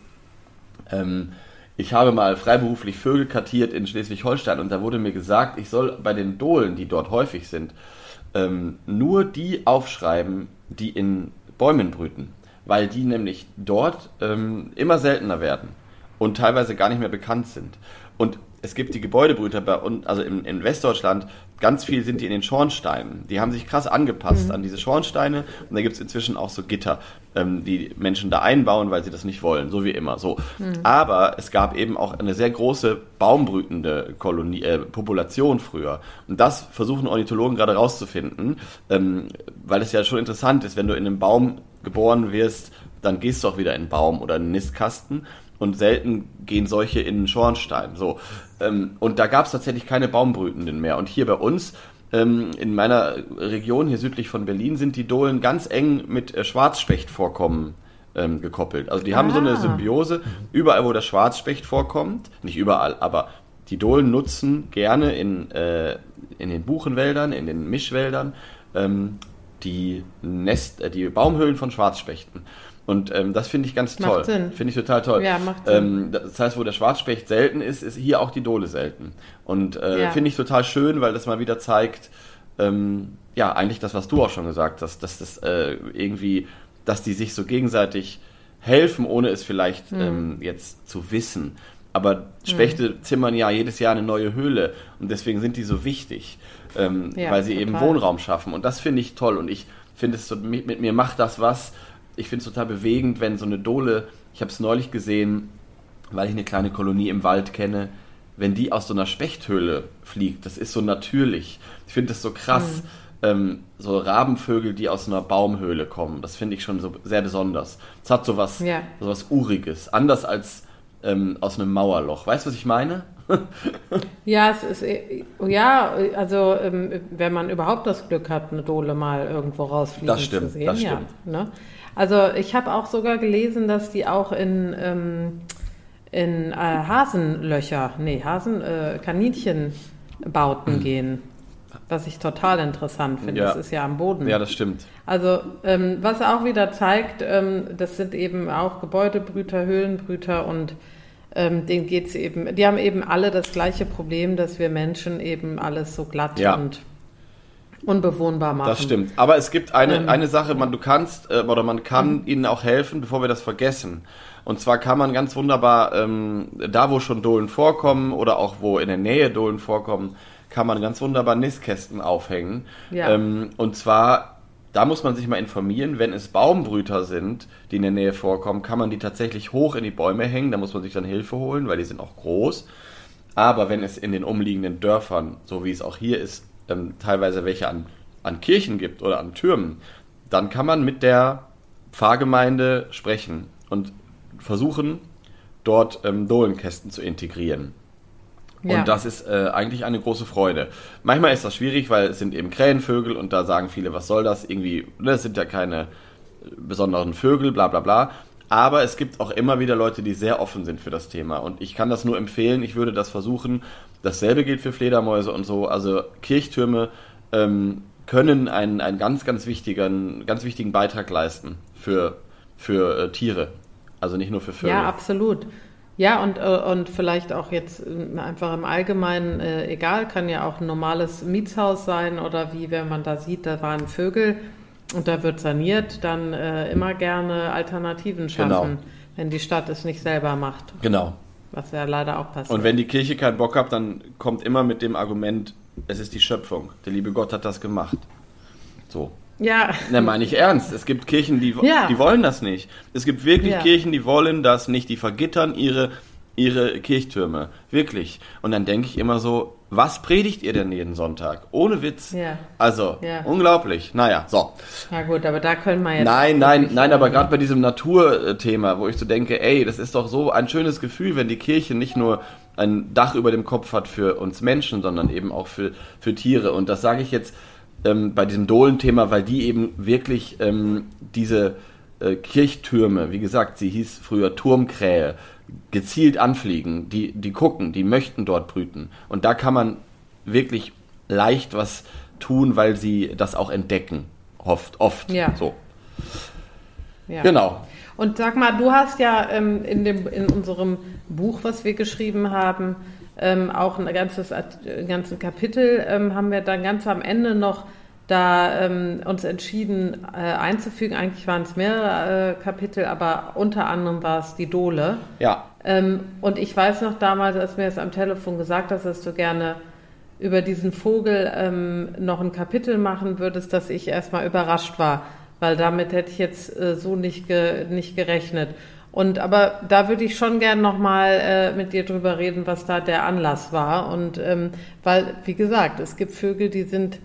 Ähm, ich habe mal freiberuflich Vögel kartiert in Schleswig-Holstein und da wurde mir gesagt, ich soll bei den Dohlen, die dort häufig sind, ähm, nur die aufschreiben, die in Bäumen brüten, weil die nämlich dort ähm, immer seltener werden und teilweise gar nicht mehr bekannt sind. Und es gibt die Gebäudebrüter bei uns, also in, in Westdeutschland, ganz viel sind die in den Schornsteinen. Die haben sich krass angepasst an diese Schornsteine und da gibt es inzwischen auch so Gitter, ähm, die Menschen da einbauen, weil sie das nicht wollen, so wie immer. So. Aber es gab eben auch eine sehr große baumbrütende Kolonie, äh, Population früher. Und das versuchen Ornithologen gerade rauszufinden, ähm, weil es ja schon interessant ist, wenn du in einem Baum geboren wirst, dann gehst du auch wieder in einen Baum oder in einen Nistkasten und selten gehen solche in den Schornstein. So. Ähm, und da gab es tatsächlich keine Baumbrütenden mehr. Und hier bei uns, ähm, in meiner Region hier südlich von Berlin, sind die Dohlen ganz eng mit äh, Schwarzspechtvorkommen ähm, gekoppelt. Also die haben so eine Ah. Symbiose. Überall, wo der Schwarzspecht vorkommt, nicht überall, aber die Dohlen nutzen gerne in, äh, in den Buchenwäldern, in den Mischwäldern ähm, die, Nest, äh, die Baumhöhlen von Schwarzspechten. Und ähm, das finde ich ganz Macht toll. Finde ich total toll. Ja, macht Sinn. Ähm, das heißt, wo der Schwarzspecht selten ist, ist hier auch die Dole selten. Und äh, Ja. finde ich total schön, weil das mal wieder zeigt, ähm, ja, eigentlich das, was du auch schon gesagt hast, dass das äh, irgendwie, dass die sich so gegenseitig helfen, ohne es vielleicht Hm. ähm, jetzt zu wissen. Aber Spechte zimmern ja jedes Jahr eine neue Höhle und deswegen sind die so wichtig, ähm, Ja, weil sie eben total. Wohnraum schaffen. Und das finde ich toll und ich finde es so, mit, mit mir macht das was. Ich finde es total bewegend, wenn so eine Dole, ich habe es neulich gesehen, weil ich eine kleine Kolonie im Wald kenne, wenn die aus so einer Spechthöhle fliegt, das ist so natürlich. Ich finde das so krass. Ähm, so Rabenvögel, die aus einer Baumhöhle kommen, das finde ich schon so sehr besonders. Es hat so was, Ja. so was Uriges, anders als ähm, aus einem Mauerloch. Weißt du, was ich meine? Ja, es ist, äh, ja, also ähm, wenn man überhaupt das Glück hat, eine Dole mal irgendwo rausfliegen Das stimmt, zu sehen. das ja, stimmt. ne? Also ich habe auch sogar gelesen, dass die auch in, ähm, in äh, Hasenlöcher, nee, Hasen, äh, Kaninchenbauten gehen. Was ich total interessant finde. Ja. Das ist ja am Boden. Ja, das stimmt. Also, ähm, was auch wieder zeigt, ähm, das sind eben auch Gebäudebrüter, Höhlenbrüter und ähm, denen geht's eben, die haben eben alle das gleiche Problem, dass wir Menschen eben alles so glatt Ja. und unbewohnbar machen. Das stimmt. Aber es gibt eine, ähm, eine Sache, man, du kannst äh, oder man kann mhm. ihnen auch helfen, bevor wir das vergessen. Und zwar kann man ganz wunderbar, ähm, da wo schon Dohlen vorkommen oder auch wo in der Nähe Dohlen vorkommen, kann man ganz wunderbar Nistkästen aufhängen. Ja. Ähm, und zwar, da muss man sich mal informieren, wenn es Baumbrüter sind, die in der Nähe vorkommen, kann man die tatsächlich hoch in die Bäume hängen. Da muss man sich dann Hilfe holen, weil die sind auch groß. Aber wenn es in den umliegenden Dörfern, so wie es auch hier ist, teilweise welche an, an Kirchen gibt oder an Türmen, dann kann man mit der Pfarrgemeinde sprechen und versuchen, dort ähm, Dohlenkästen zu integrieren. Ja. Und das ist äh, eigentlich eine große Freude. Manchmal ist das schwierig, weil es sind eben Krähenvögel und da sagen viele, was soll das? Irgendwie, ne, das sind ja keine äh, besonderen Vögel, bla bla bla. Aber es gibt auch immer wieder Leute, die sehr offen sind für das Thema. Und ich kann das nur empfehlen. Ich würde das versuchen. Dasselbe gilt für Fledermäuse und so. Also Kirchtürme ähm, können einen, einen ganz, ganz wichtigen, ganz wichtigen Beitrag leisten für, für äh, Tiere. Also nicht nur für Vögel. Ja, absolut. Ja, und, äh, und vielleicht auch jetzt äh, einfach im Allgemeinen, äh, egal, kann ja auch ein normales Mietshaus sein oder wie, wenn man da sieht, da waren Vögel und da wird saniert, dann äh, immer gerne Alternativen schaffen, genau. wenn die Stadt es nicht selber macht. Genau. Was ja leider auch passiert. Und wenn die Kirche keinen Bock hat, dann kommt immer mit dem Argument, es ist die Schöpfung. Der liebe Gott hat das gemacht. So. Ja. Na, meine ich ernst. Es gibt Kirchen, die, ja. die wollen das nicht. Es gibt wirklich ja. Kirchen, die wollen das nicht. Die vergittern ihre, ihre Kirchtürme. Wirklich. Und dann denke ich immer so, was predigt ihr denn jeden Sonntag? Ohne Witz. Ja. Also, ja. unglaublich. Naja, so. Na gut, aber da können wir jetzt. Nein, nein, nein, aber gerade bei diesem Naturthema, wo ich so denke, ey, das ist doch so ein schönes Gefühl, wenn die Kirche nicht nur ein Dach über dem Kopf hat für uns Menschen, sondern eben auch für, für Tiere. Und das sage ich jetzt ähm, bei diesem Dohlen-Thema, weil die eben wirklich ähm, diese äh, Kirchtürme, wie gesagt, sie hieß früher Turmkrähe, gezielt anfliegen, die, die gucken, die möchten dort brüten. Und da kann man wirklich leicht was tun, weil sie das auch entdecken. Oft, oft. Ja. So. Ja. Genau. Und sag mal, du hast ja ähm, in, dem, in unserem Buch, was wir geschrieben haben, ähm, auch ein ganzes ein ganzes Kapitel ähm, haben wir dann ganz am Ende noch da ähm, uns entschieden äh, einzufügen. Eigentlich waren es mehrere äh, Kapitel, aber unter anderem war es die Dole. Ja. Ähm, und ich weiß noch damals, als mir das am Telefon gesagt hast, dass du gerne über diesen Vogel ähm, noch ein Kapitel machen würdest, dass ich erstmal überrascht war, weil damit hätte ich jetzt äh, so nicht, ge nicht gerechnet. Und aber da würde ich schon gern nochmal äh, mit dir drüber reden, was da der Anlass war. Und ähm, weil, wie gesagt, es gibt Vögel, die sind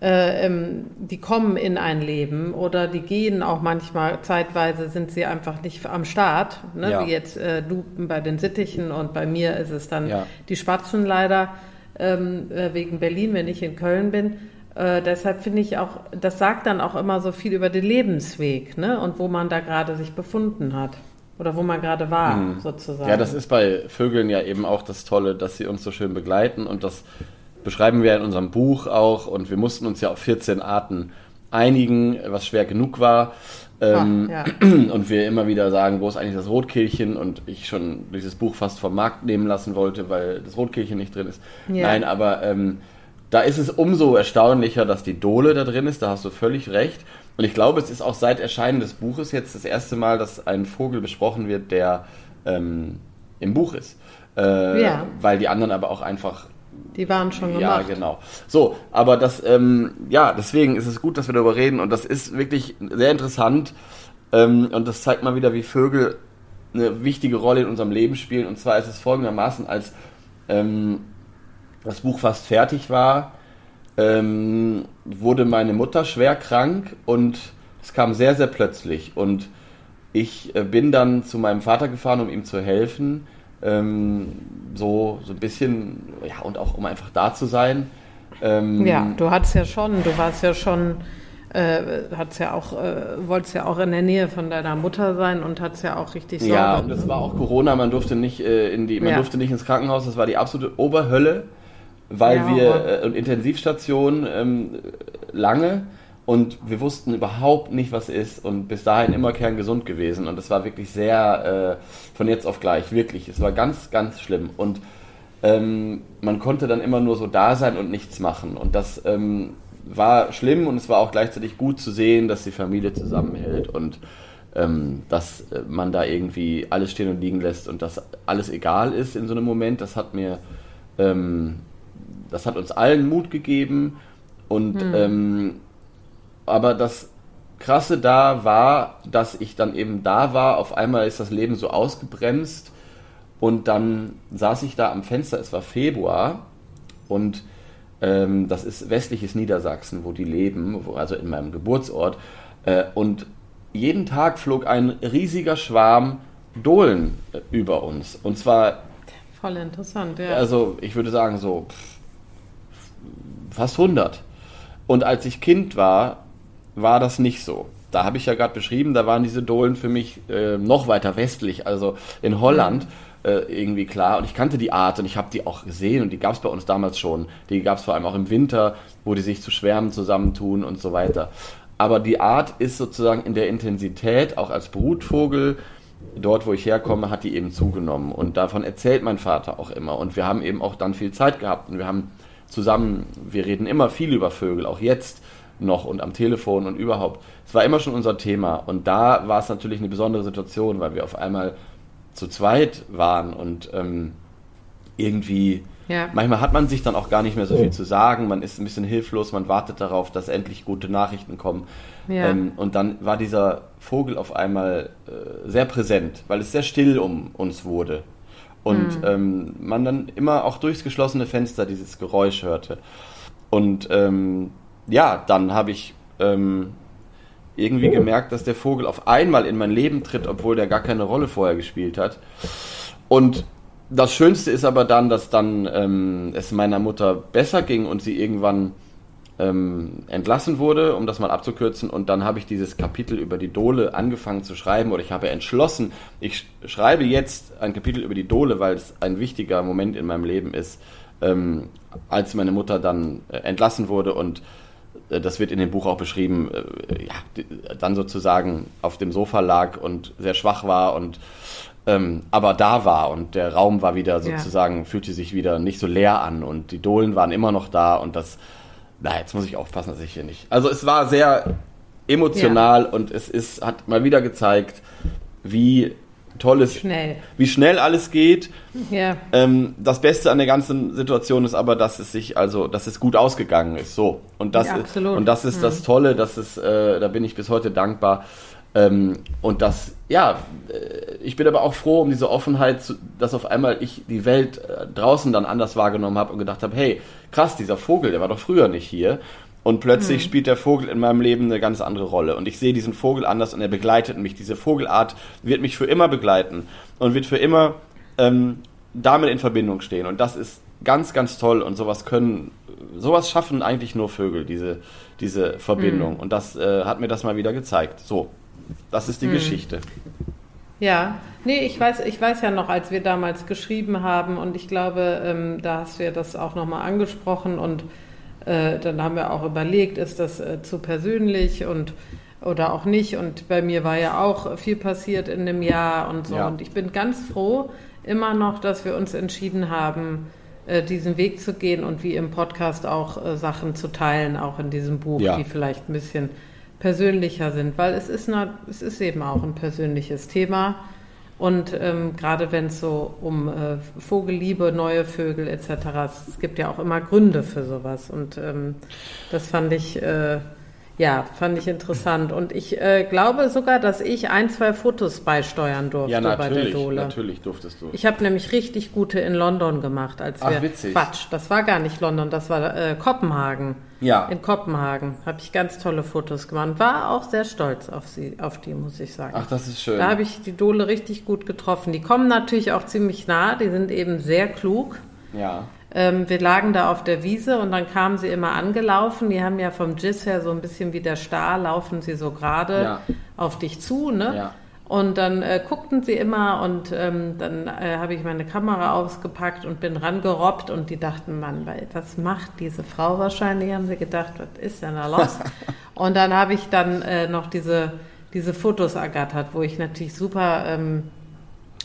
äh, ähm, die kommen in ein Leben oder die gehen auch manchmal, zeitweise sind sie einfach nicht am Start, ne? ja. wie jetzt äh, du bei den Sittichen und bei mir ist es dann ja. die Spatzen leider ähm, äh, wegen Berlin, wenn ich in Köln bin. Äh, deshalb finde ich auch, das sagt dann auch immer so viel über den Lebensweg ne? und wo man da gerade sich befunden hat. Oder wo man gerade war, mhm. sozusagen. Ja, das ist bei Vögeln ja eben auch das Tolle, dass sie uns so schön begleiten und das beschreiben wir in unserem Buch auch und wir mussten uns ja auf 14 Arten einigen, was schwer genug war. Ähm, Ach, ja. [CLEARS THROAT] Und wir immer wieder sagen, wo ist eigentlich das Rotkehlchen? Und ich schon dieses Buch fast vom Markt nehmen lassen wollte, weil das Rotkehlchen nicht drin ist. Ja. Nein, aber ähm, da ist es umso erstaunlicher, dass die Dole da drin ist. Da hast du völlig recht. Und ich glaube, es ist auch seit Erscheinen des Buches jetzt das erste Mal, dass ein Vogel besprochen wird, der ähm, im Buch ist. Äh, ja. Weil die anderen aber auch einfach die waren schon gemacht. Ja, genau. So, aber das, ähm, ja, deswegen ist es gut, dass wir darüber reden und das ist wirklich sehr interessant ähm, und das zeigt mal wieder, wie Vögel eine wichtige Rolle in unserem Leben spielen. Und zwar ist es folgendermaßen, als ähm, das Buch fast fertig war, ähm, wurde meine Mutter schwer krank und es kam sehr, sehr plötzlich. Und ich äh, bin dann zu meinem Vater gefahren, um ihm zu helfen ähm, so, so ein bisschen, ja, und auch um einfach da zu sein. Ähm, ja, du hattest ja schon, du warst ja schon, äh, hat's ja auch, äh, wolltest ja auch in der Nähe von deiner Mutter sein und hat's ja auch richtig Sorgen. Ja, und das war auch Corona, man durfte nicht äh, in die, man ja. durfte nicht ins Krankenhaus, das war die absolute Oberhölle, weil ja, wir, äh, und Intensivstation ähm, lange und wir wussten überhaupt nicht, was ist und bis dahin immer kerngesund gewesen und es war wirklich sehr äh, von jetzt auf gleich, wirklich. Es war ganz, ganz schlimm und ähm, man konnte dann immer nur so da sein und nichts machen und das ähm, war schlimm und es war auch gleichzeitig gut zu sehen, dass die Familie zusammenhält und ähm, dass äh, man da irgendwie alles stehen und liegen lässt und dass alles egal ist in so einem Moment. Das hat mir, ähm, das hat uns allen Mut gegeben und hm. ähm, aber das Krasse da war, dass ich dann eben da war. Auf einmal ist das Leben so ausgebremst und dann saß ich da am Fenster. Es war Februar und ähm, das ist westliches Niedersachsen, wo die leben, wo, also in meinem Geburtsort. Äh, und jeden Tag flog ein riesiger Schwarm Dohlen äh, über uns. Und zwar. Voll interessant, ja. Also, ich würde sagen, so fast 100. Und als ich Kind war, war das nicht so. Da habe ich ja gerade beschrieben, da waren diese Dohlen für mich äh, noch weiter westlich, also in Holland. Äh, irgendwie klar. Und ich kannte die Art und ich habe die auch gesehen und die gab es bei uns damals schon. Die gab es vor allem auch im Winter, wo die sich zu Schwärmen zusammentun und so weiter. Aber die Art ist sozusagen in der Intensität, auch als Brutvogel, dort wo ich herkomme, hat die eben zugenommen. Und davon erzählt mein Vater auch immer. Und wir haben eben auch dann viel Zeit gehabt und wir haben zusammen, wir reden immer viel über Vögel, auch jetzt noch und am Telefon und überhaupt. Es war immer schon unser Thema. Und da war es natürlich eine besondere Situation, weil wir auf einmal zu zweit waren und ähm, irgendwie ja. manchmal hat man sich dann auch gar nicht mehr so viel zu sagen, man ist ein bisschen hilflos, man wartet darauf, dass endlich gute Nachrichten kommen. Ja. Ähm, und dann war dieser Vogel auf einmal äh, sehr präsent, weil es sehr still um uns wurde. Und mhm. ähm, man dann immer auch durchs geschlossene Fenster dieses Geräusch hörte. Und ähm, ja, dann habe ich ähm, irgendwie gemerkt, dass der Vogel auf einmal in mein Leben tritt, obwohl der gar keine Rolle vorher gespielt hat. Und das Schönste ist aber dann, dass dann ähm, es meiner Mutter besser ging und sie irgendwann ähm, entlassen wurde, um das mal abzukürzen. Und dann habe ich dieses Kapitel über die Dole angefangen zu schreiben oder ich habe entschlossen, ich schreibe jetzt ein Kapitel über die Dole, weil es ein wichtiger Moment in meinem Leben ist, ähm, als meine Mutter dann äh, entlassen wurde und äh, das wird in dem Buch auch beschrieben, äh, ja, dann sozusagen auf dem Sofa lag und sehr schwach war und ähm, aber da war und der Raum war wieder sozusagen, ja. fühlte sich wieder nicht so leer an und die Dohlen waren immer noch da und das, na, jetzt muss ich aufpassen, dass ich hier nicht. Also es war sehr emotional ja. und es ist, hat mal wieder gezeigt, wie tolles, schnell. wie schnell alles geht. Ja. Ähm, das Beste an der ganzen Situation ist aber, dass es sich, also, dass es gut ausgegangen ist. So. Und das, ja, ist, und das ist mhm. das Tolle, dass es, äh, da bin ich bis heute dankbar. Ähm, und das, ja, äh, ich bin aber auch froh um diese Offenheit, dass auf einmal ich die Welt äh, draußen dann anders wahrgenommen habe und gedacht habe, hey, krass, dieser Vogel, der war doch früher nicht hier. Und plötzlich mhm. spielt der Vogel in meinem Leben eine ganz andere Rolle. Und ich sehe diesen Vogel anders und er begleitet mich. Diese Vogelart wird mich für immer begleiten und wird für immer ähm, damit in Verbindung stehen. Und das ist ganz, ganz toll. Und sowas können, sowas schaffen eigentlich nur Vögel, diese, diese Verbindung. Mhm. Und das äh, hat mir das mal wieder gezeigt. So, das ist die mhm. Geschichte. Ja, nee, ich weiß, ich weiß ja noch, als wir damals geschrieben haben und ich glaube, ähm, da hast du ja das auch nochmal angesprochen und äh, dann haben wir auch überlegt, ist das äh, zu persönlich und oder auch nicht. Und bei mir war ja auch viel passiert in dem Jahr und so. Ja. Und ich bin ganz froh immer noch, dass wir uns entschieden haben, äh, diesen Weg zu gehen und wie im Podcast auch äh, Sachen zu teilen, auch in diesem Buch, ja. die vielleicht ein bisschen persönlicher sind, weil es ist, eine, es ist eben auch ein persönliches Thema. Und ähm, gerade wenn es so um äh, Vogelliebe, neue Vögel etc., es gibt ja auch immer Gründe für sowas. Und ähm, das fand ich äh, ja, fand ich interessant. Und ich äh, glaube sogar, dass ich ein, zwei Fotos beisteuern durfte ja, bei der Dole. natürlich durftest du. Ich habe nämlich richtig gute in London gemacht. Als wir, Ach, witzig. Quatsch, das war gar nicht London, das war äh, Kopenhagen. Ja. In Kopenhagen habe ich ganz tolle Fotos gemacht. War auch sehr stolz auf sie, auf die, muss ich sagen. Ach, das ist schön. Da habe ich die Dole richtig gut getroffen. Die kommen natürlich auch ziemlich nah, die sind eben sehr klug. Ja. Ähm, wir lagen da auf der Wiese und dann kamen sie immer angelaufen. Die haben ja vom Giz her so ein bisschen wie der Star, laufen sie so gerade ja. auf dich zu, ne? Ja. Und dann äh, guckten sie immer und ähm, dann äh, habe ich meine Kamera ausgepackt und bin rangerobbt und die dachten, Mann, was macht diese Frau wahrscheinlich? Haben sie gedacht, was ist denn da los? [LAUGHS] und dann habe ich dann äh, noch diese, diese Fotos ergattert, wo ich natürlich super ähm,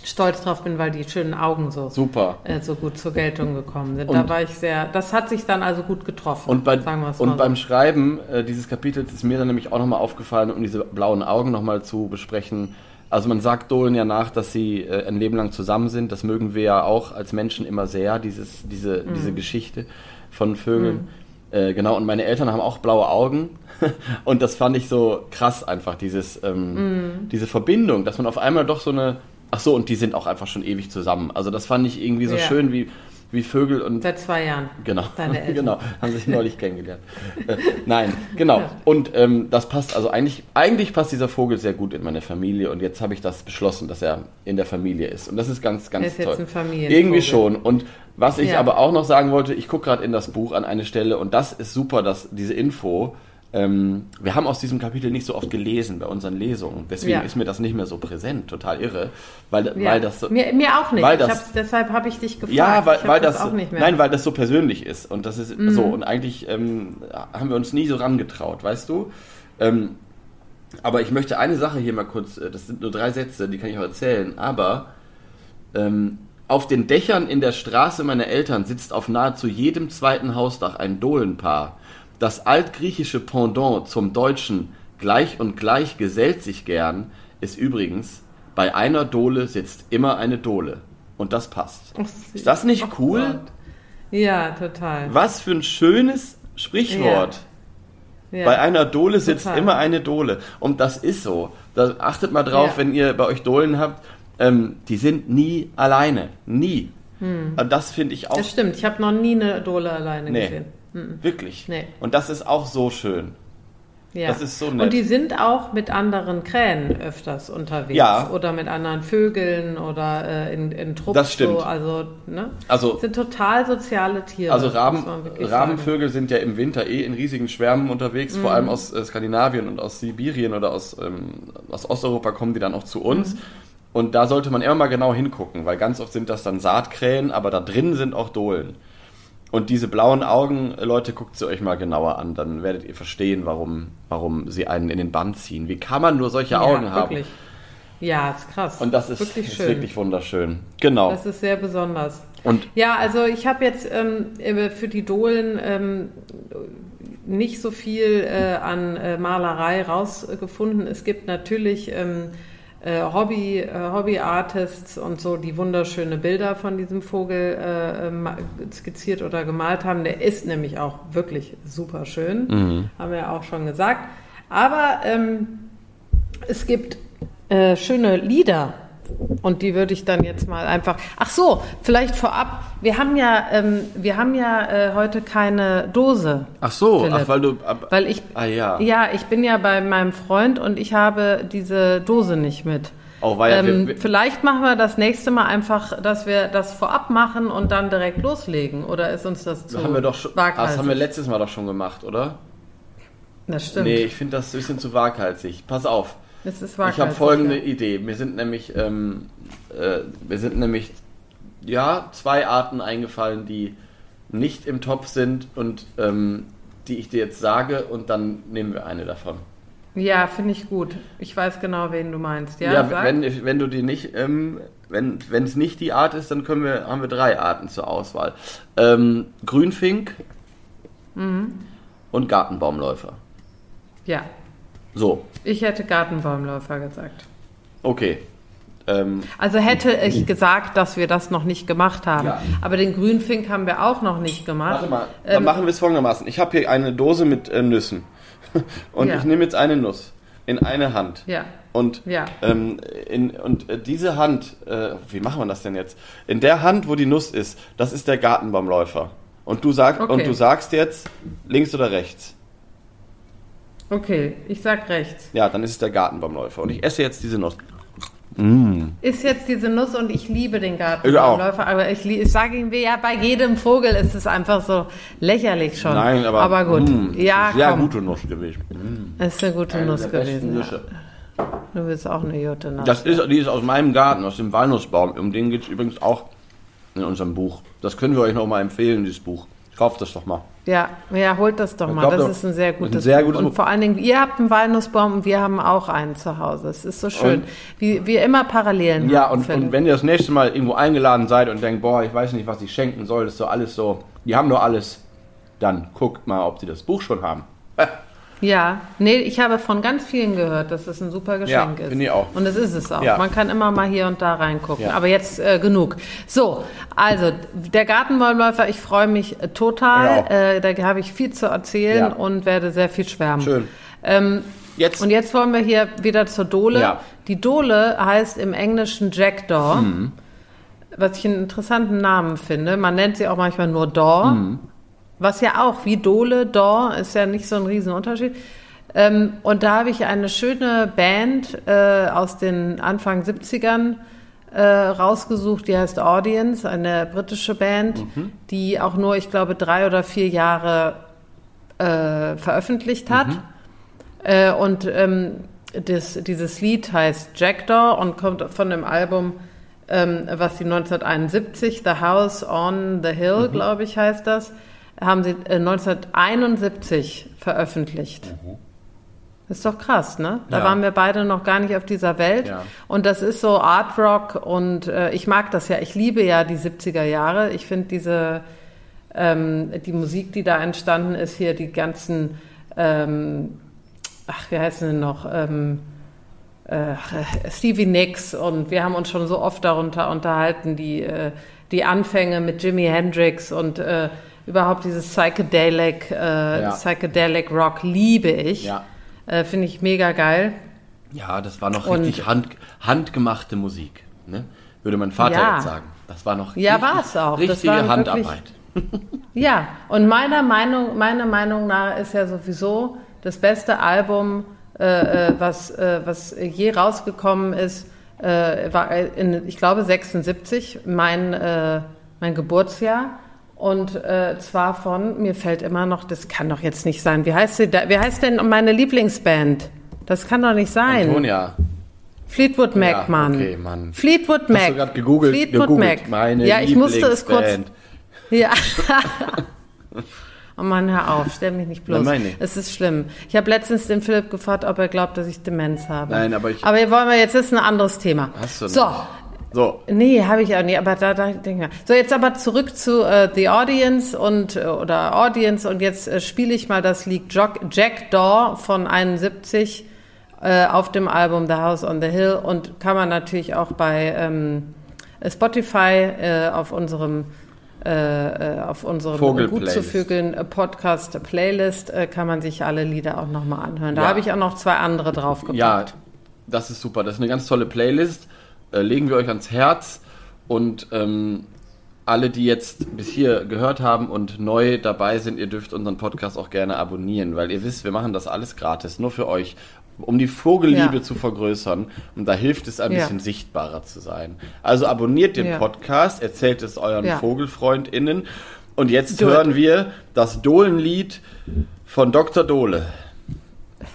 stolz drauf bin, weil die schönen Augen so, Super. äh, so gut zur Geltung gekommen sind. Und- da war ich sehr, das hat sich dann also gut getroffen. Und, bei, und mal beim so. Schreiben äh, dieses Kapitels ist mir dann nämlich auch nochmal aufgefallen, um diese blauen Augen nochmal zu besprechen. Also man sagt Dohlen ja nach, dass sie äh, ein Leben lang zusammen sind. Das mögen wir ja auch als Menschen immer sehr, dieses, diese, Mhm. diese Geschichte von Vögeln. Äh, genau, und meine Eltern haben auch blaue Augen. [LAUGHS] und das fand ich so krass einfach, dieses, ähm, Mhm. diese Verbindung, dass man auf einmal doch so eine... Ach so, und die sind auch einfach schon ewig zusammen. Also das fand ich irgendwie so Ja. schön wie, wie Vögel und Seit zwei Jahren. Genau, Deine [LAUGHS] Eltern. genau, haben sich neulich kennengelernt. Äh, nein, genau. Und ähm, das passt, also eigentlich, eigentlich passt dieser Vogel sehr gut in meine Familie und jetzt habe ich das beschlossen, dass er in der Familie ist. Und das ist ganz, ganz Er ist jetzt toll. ein Familienvogel. Irgendwie schon. Und was ich Ja. aber auch noch sagen wollte, ich gucke gerade in das Buch an eine Stelle und das ist super, dass diese Info. Ähm, wir haben aus diesem Kapitel nicht so oft gelesen bei unseren Lesungen. Deswegen Ja. ist mir das nicht mehr so präsent. Total irre. Weil, Ja. weil das so, mir, mir auch nicht. weil das- hab's, deshalb habe ich dich gefragt. ja, weil, ich hab weil das, auch nicht mehr. nein, weil das so persönlich ist und das ist Mhm. so und eigentlich ähm, haben wir uns nie so rangetraut, weißt du? Ähm, aber ich möchte eine Sache hier mal kurz, äh, das sind nur drei Sätze, die kann ich auch erzählen, aber ähm, auf den Dächern in der Straße meiner Eltern sitzt auf nahezu jedem zweiten Hausdach ein Dohlenpaar. Das altgriechische Pendant zum deutschen gleich und gleich gesellt sich gern ist übrigens, bei einer Dohle sitzt immer eine Dohle. Und das passt. Ach, Ist das nicht cool? Gott. Ja, total. Was für ein schönes Sprichwort. Ja. Bei einer Dohle sitzt Total. immer eine Dohle. Und das ist so. Da achtet mal drauf, Ja. wenn ihr bei euch Dohlen habt. Ähm, die sind nie alleine. Nie. Und das finde ich auch Hm. Das stimmt. Ich habe noch nie eine Dole alleine Nee. gesehen. Wirklich. Nee. Und das ist auch so schön. Ja. Das ist so nett. Und die sind auch mit anderen Krähen öfters unterwegs. Ja. Oder mit anderen Vögeln oder äh, in, in Trupps. Das stimmt. So, also, ne? Also, sind total soziale Tiere. also Raben, Rabenvögel sind ja im Winter eh in riesigen Schwärmen unterwegs, Mhm. vor allem aus äh, Skandinavien und aus Sibirien oder aus, ähm, aus Osteuropa kommen die dann auch zu uns. Mhm. Und da sollte man immer mal genau hingucken, weil ganz oft sind das dann Saatkrähen, aber da drin sind auch Dohlen. Und diese blauen Augen, Leute, guckt sie euch mal genauer an, dann werdet ihr verstehen, warum, warum sie einen in den Bann ziehen. Wie kann man nur solche sagen. Augen ja, haben? Wirklich. Ja, ist krass. Und das ist wirklich ist schön. wirklich wunderschön. Genau. Das ist sehr besonders. Und Ja, also ich habe jetzt ähm, äh, für die Dohlen ähm, nicht so viel äh, an äh, Malerei rausgefunden. Es gibt natürlich ähm, äh, Hobby, äh, Hobby-Artists und so, die wunderschöne Bilder von diesem Vogel äh, skizziert oder gemalt haben. Der ist nämlich auch wirklich super schön, haben wir auch schon gesagt. Aber ähm, es gibt äh, schöne Lieder und die würde ich dann jetzt mal einfach. Ach so, vielleicht vorab. Wir haben ja, ähm, wir haben ja äh, heute keine Dose. ach so, Philipp. ach weil du ab, Weil ich, ah ja. ja, ich bin ja bei meinem Freund und ich habe diese Dose nicht mit. Oh, weil ja, ähm, wir, wir, vielleicht machen wir das nächste Mal einfach, dass wir das vorab machen und dann direkt loslegen. Oder ist uns das zu haben wir doch schon, das haben wir letztes Mal doch schon gemacht, oder? Das stimmt. Nee, ich finde das ein bisschen zu waghalsig. Pass auf. Es ist Ich habe folgende ja. Idee. Mir sind nämlich, ähm, äh, mir sind nämlich, ja, zwei Arten eingefallen, die nicht im Topf sind und ähm, die ich dir jetzt sage und dann nehmen wir eine davon. Ja, finde ich gut. Ich weiß genau, wen du meinst. Ja, Ja, wenn, wenn du die nicht, ähm, wenn wenn es nicht die Art ist, dann können wir, haben wir drei Arten zur Auswahl. Ähm, Grünfink Mhm. und Gartenbaumläufer. ja, So, ich hätte Gartenbaumläufer gesagt. okay. Ähm, Also hätte ich gesagt, dass wir das noch nicht gemacht haben. Ja. Aber den Grünfink haben wir auch noch nicht gemacht. Warte mal, dann Ähm, machen wir es folgendermaßen. Ich habe hier eine Dose mit äh, Nüssen. [LAUGHS] Und Ja. ich nehme jetzt eine Nuss in eine Hand. Ja, Und, ja. ähm, in, und äh, diese Hand, äh, wie machen wir das denn jetzt? In der Hand, wo die Nuss ist, das ist der Gartenbaumläufer. Und du, sag, Okay. und du sagst jetzt links oder rechts. Okay, ich sag rechts. Ja, dann ist es der Gartenbaumläufer. Und ich esse jetzt diese Nuss. Ist jetzt diese Nuss und ich liebe den Ich Gartenbaumläufer, aber ich, ich sage ihm, ja, bei jedem Vogel ist es einfach so lächerlich schon. Nein, aber, aber gut. mh, ja, sehr komm. gute Nuss gewesen. Ist eine gute Eine Nuss der gewesen. Nüsse. Ja. Du willst auch eine gute Nuss. Das ist, die ist aus meinem Garten, aus dem Walnussbaum. Um den geht es übrigens auch in unserem Buch. Das können wir euch noch mal empfehlen, dieses Buch. Kauft das doch mal. Ja, ja, holt das doch Ich mal. glaub, das das ist ein sehr gutes ein sehr Buch. gutes Und vor allen Dingen, ihr habt einen Walnussbaum und wir haben auch einen zu Hause. Es ist so schön. Und- Wie wir immer Parallelen Ja, haben. und, und wenn ihr das nächste Mal irgendwo eingeladen seid und denkt, boah, ich weiß nicht, was ich schenken soll, das ist so alles so, die haben nur alles, dann guckt mal, ob sie das Buch schon haben. Ja, nee, ich habe von ganz vielen gehört, dass es ein super Geschenk Ja, ist. finde ich auch. Und es ist es auch. Ja. Man kann immer mal hier und da reingucken. Ja. Aber jetzt äh, genug. So, also der Gartenbäumläufer, ich freue mich total. Äh, da habe ich viel zu erzählen und werde sehr viel schwärmen. Schön. Ähm, Jetzt, und jetzt wollen wir hier wieder zur Dole. Ja. Die Dole heißt im Englischen Jackdaw, Mhm. was ich einen interessanten Namen finde. Man nennt sie auch manchmal nur Daw, Mhm. Was ja auch wie Dole, Daw ist ja nicht so ein Riesenunterschied. Ähm, und da habe ich eine schöne Band äh, aus den Anfang 70ern äh, rausgesucht, die heißt Audience, eine britische Band, Mhm. die auch nur, ich glaube, drei oder vier Jahre äh, veröffentlicht hat. Äh, und ähm, das, dieses Lied heißt Jackdaw und kommt von dem Album, ähm, was sie 1971, The House on the Hill, glaube ich, heißt das, haben sie äh, 1971 veröffentlicht. Ist doch krass, ne? Da Ja. waren wir beide noch gar nicht auf dieser Welt. Ja. Und das ist so Art Rock und äh, ich mag das ja. Ich liebe ja die 70er Jahre. Ich finde diese, ähm, die Musik, die da entstanden ist, hier die ganzen, ähm, ach, wie heißen denn noch? Ähm, äh, Stevie Nicks und wir haben uns schon so oft darunter unterhalten, die, äh, die Anfänge mit Jimi Hendrix und äh, überhaupt dieses Psychedelic, äh, Ja. Psychedelic Rock liebe ich. Ja. Äh, Finde ich mega geil. ja, das war noch Und- richtig hand, handgemachte Musik, ne? würde mein Vater Ja. jetzt sagen. Das war noch Ja, richtig- war es auch. Das richtige war Handarbeit. [LAUGHS] Ja, und meiner Meinung, meiner Meinung nach ist ja sowieso das beste Album, äh, äh, was, äh, was je rausgekommen ist, äh, war in, ich glaube, 76, mein, äh, mein Geburtsjahr. Und äh, zwar von, mir fällt immer noch, das kann doch jetzt nicht sein. Wie heißt, sie da, wie heißt denn meine Lieblingsband? Das kann doch nicht sein. Antonia, Fleetwood Mac, Ja, Mann. okay, Mann. Fleetwood Mac. hast du gerade gegoogelt? Fleetwood gegoogelt. Mac. Meine ja, ich musste es kurz. Ja. [LAUGHS] oh Mann, hör auf, stell mich nicht bloß. Nein. Es ist schlimm. Ich habe letztens den Philipp gefragt, ob er glaubt, dass ich Demenz habe. Nein, aber ich- Aber wollen wir jetzt ist ein anderes Thema. Hast du nicht. So, Nee, habe ich auch nicht, aber da, da denke ich mal. So, jetzt aber zurück zu äh, The Audience und äh, oder Audience und jetzt äh, spiele ich mal das Lied Jack, Jack Daw von 71 äh, auf dem Album The House on the Hill und kann man natürlich auch bei ähm, Spotify äh, auf unserem äh, äh, auf unserem gut zu vögeln Podcast Playlist äh, kann man sich alle Lieder auch nochmal anhören. Da Ja. habe ich auch noch zwei andere draufgepackt. ja, das ist super. Das ist eine ganz tolle Playlist. Äh, legen wir euch ans Herz. Und ähm, alle, die jetzt bis hier gehört haben und neu dabei sind, ihr dürft unseren Podcast auch gerne abonnieren, weil ihr wisst, wir machen das alles gratis, nur für euch, um die Vogelliebe Ja. zu vergrößern. Und da hilft es ein Ja. bisschen sichtbarer zu sein. Also abonniert den Ja. Podcast, erzählt es euren. VogelfreundInnen. Und jetzt Do it. hören wir das Dohlenlied von Dr. Dohle.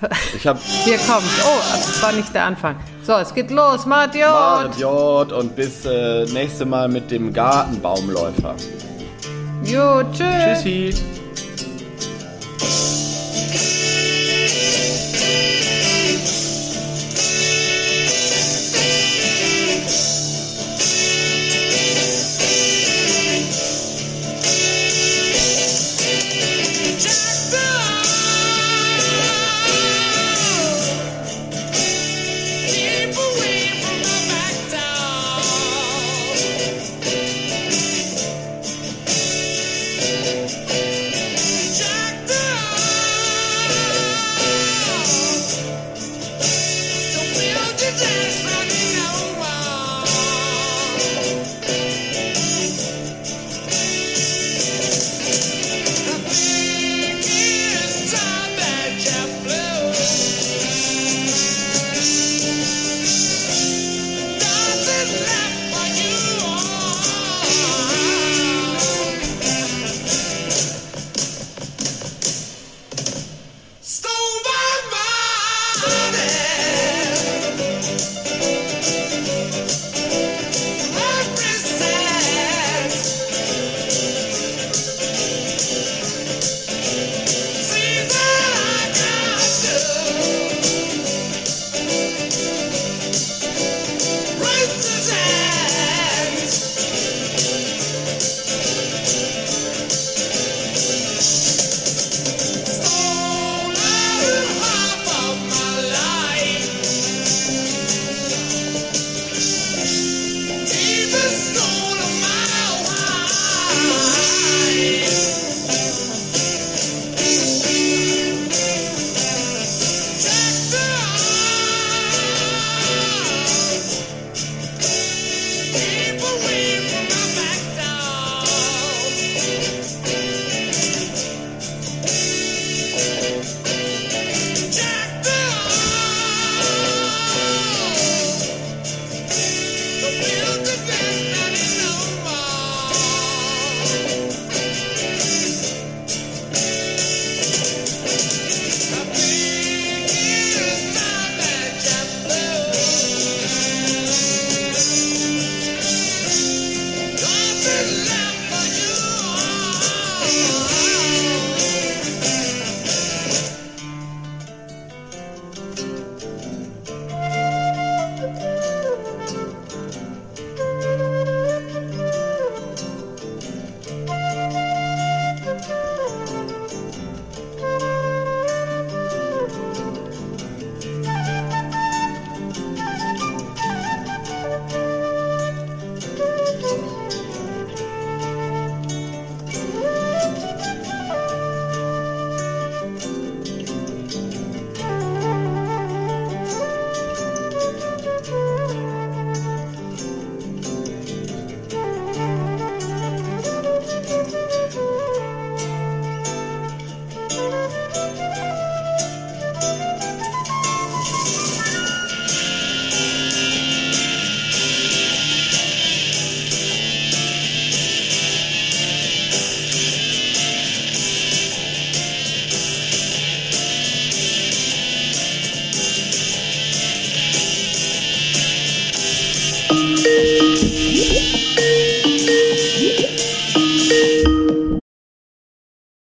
[LAUGHS] Ich hab Hier kommt. Oh, das war nicht der Anfang. So, es geht los. Martiot. Martiot und bis äh, nächste Mal mit dem Gartenbaumläufer. Jo, tschüss. Tschüssi.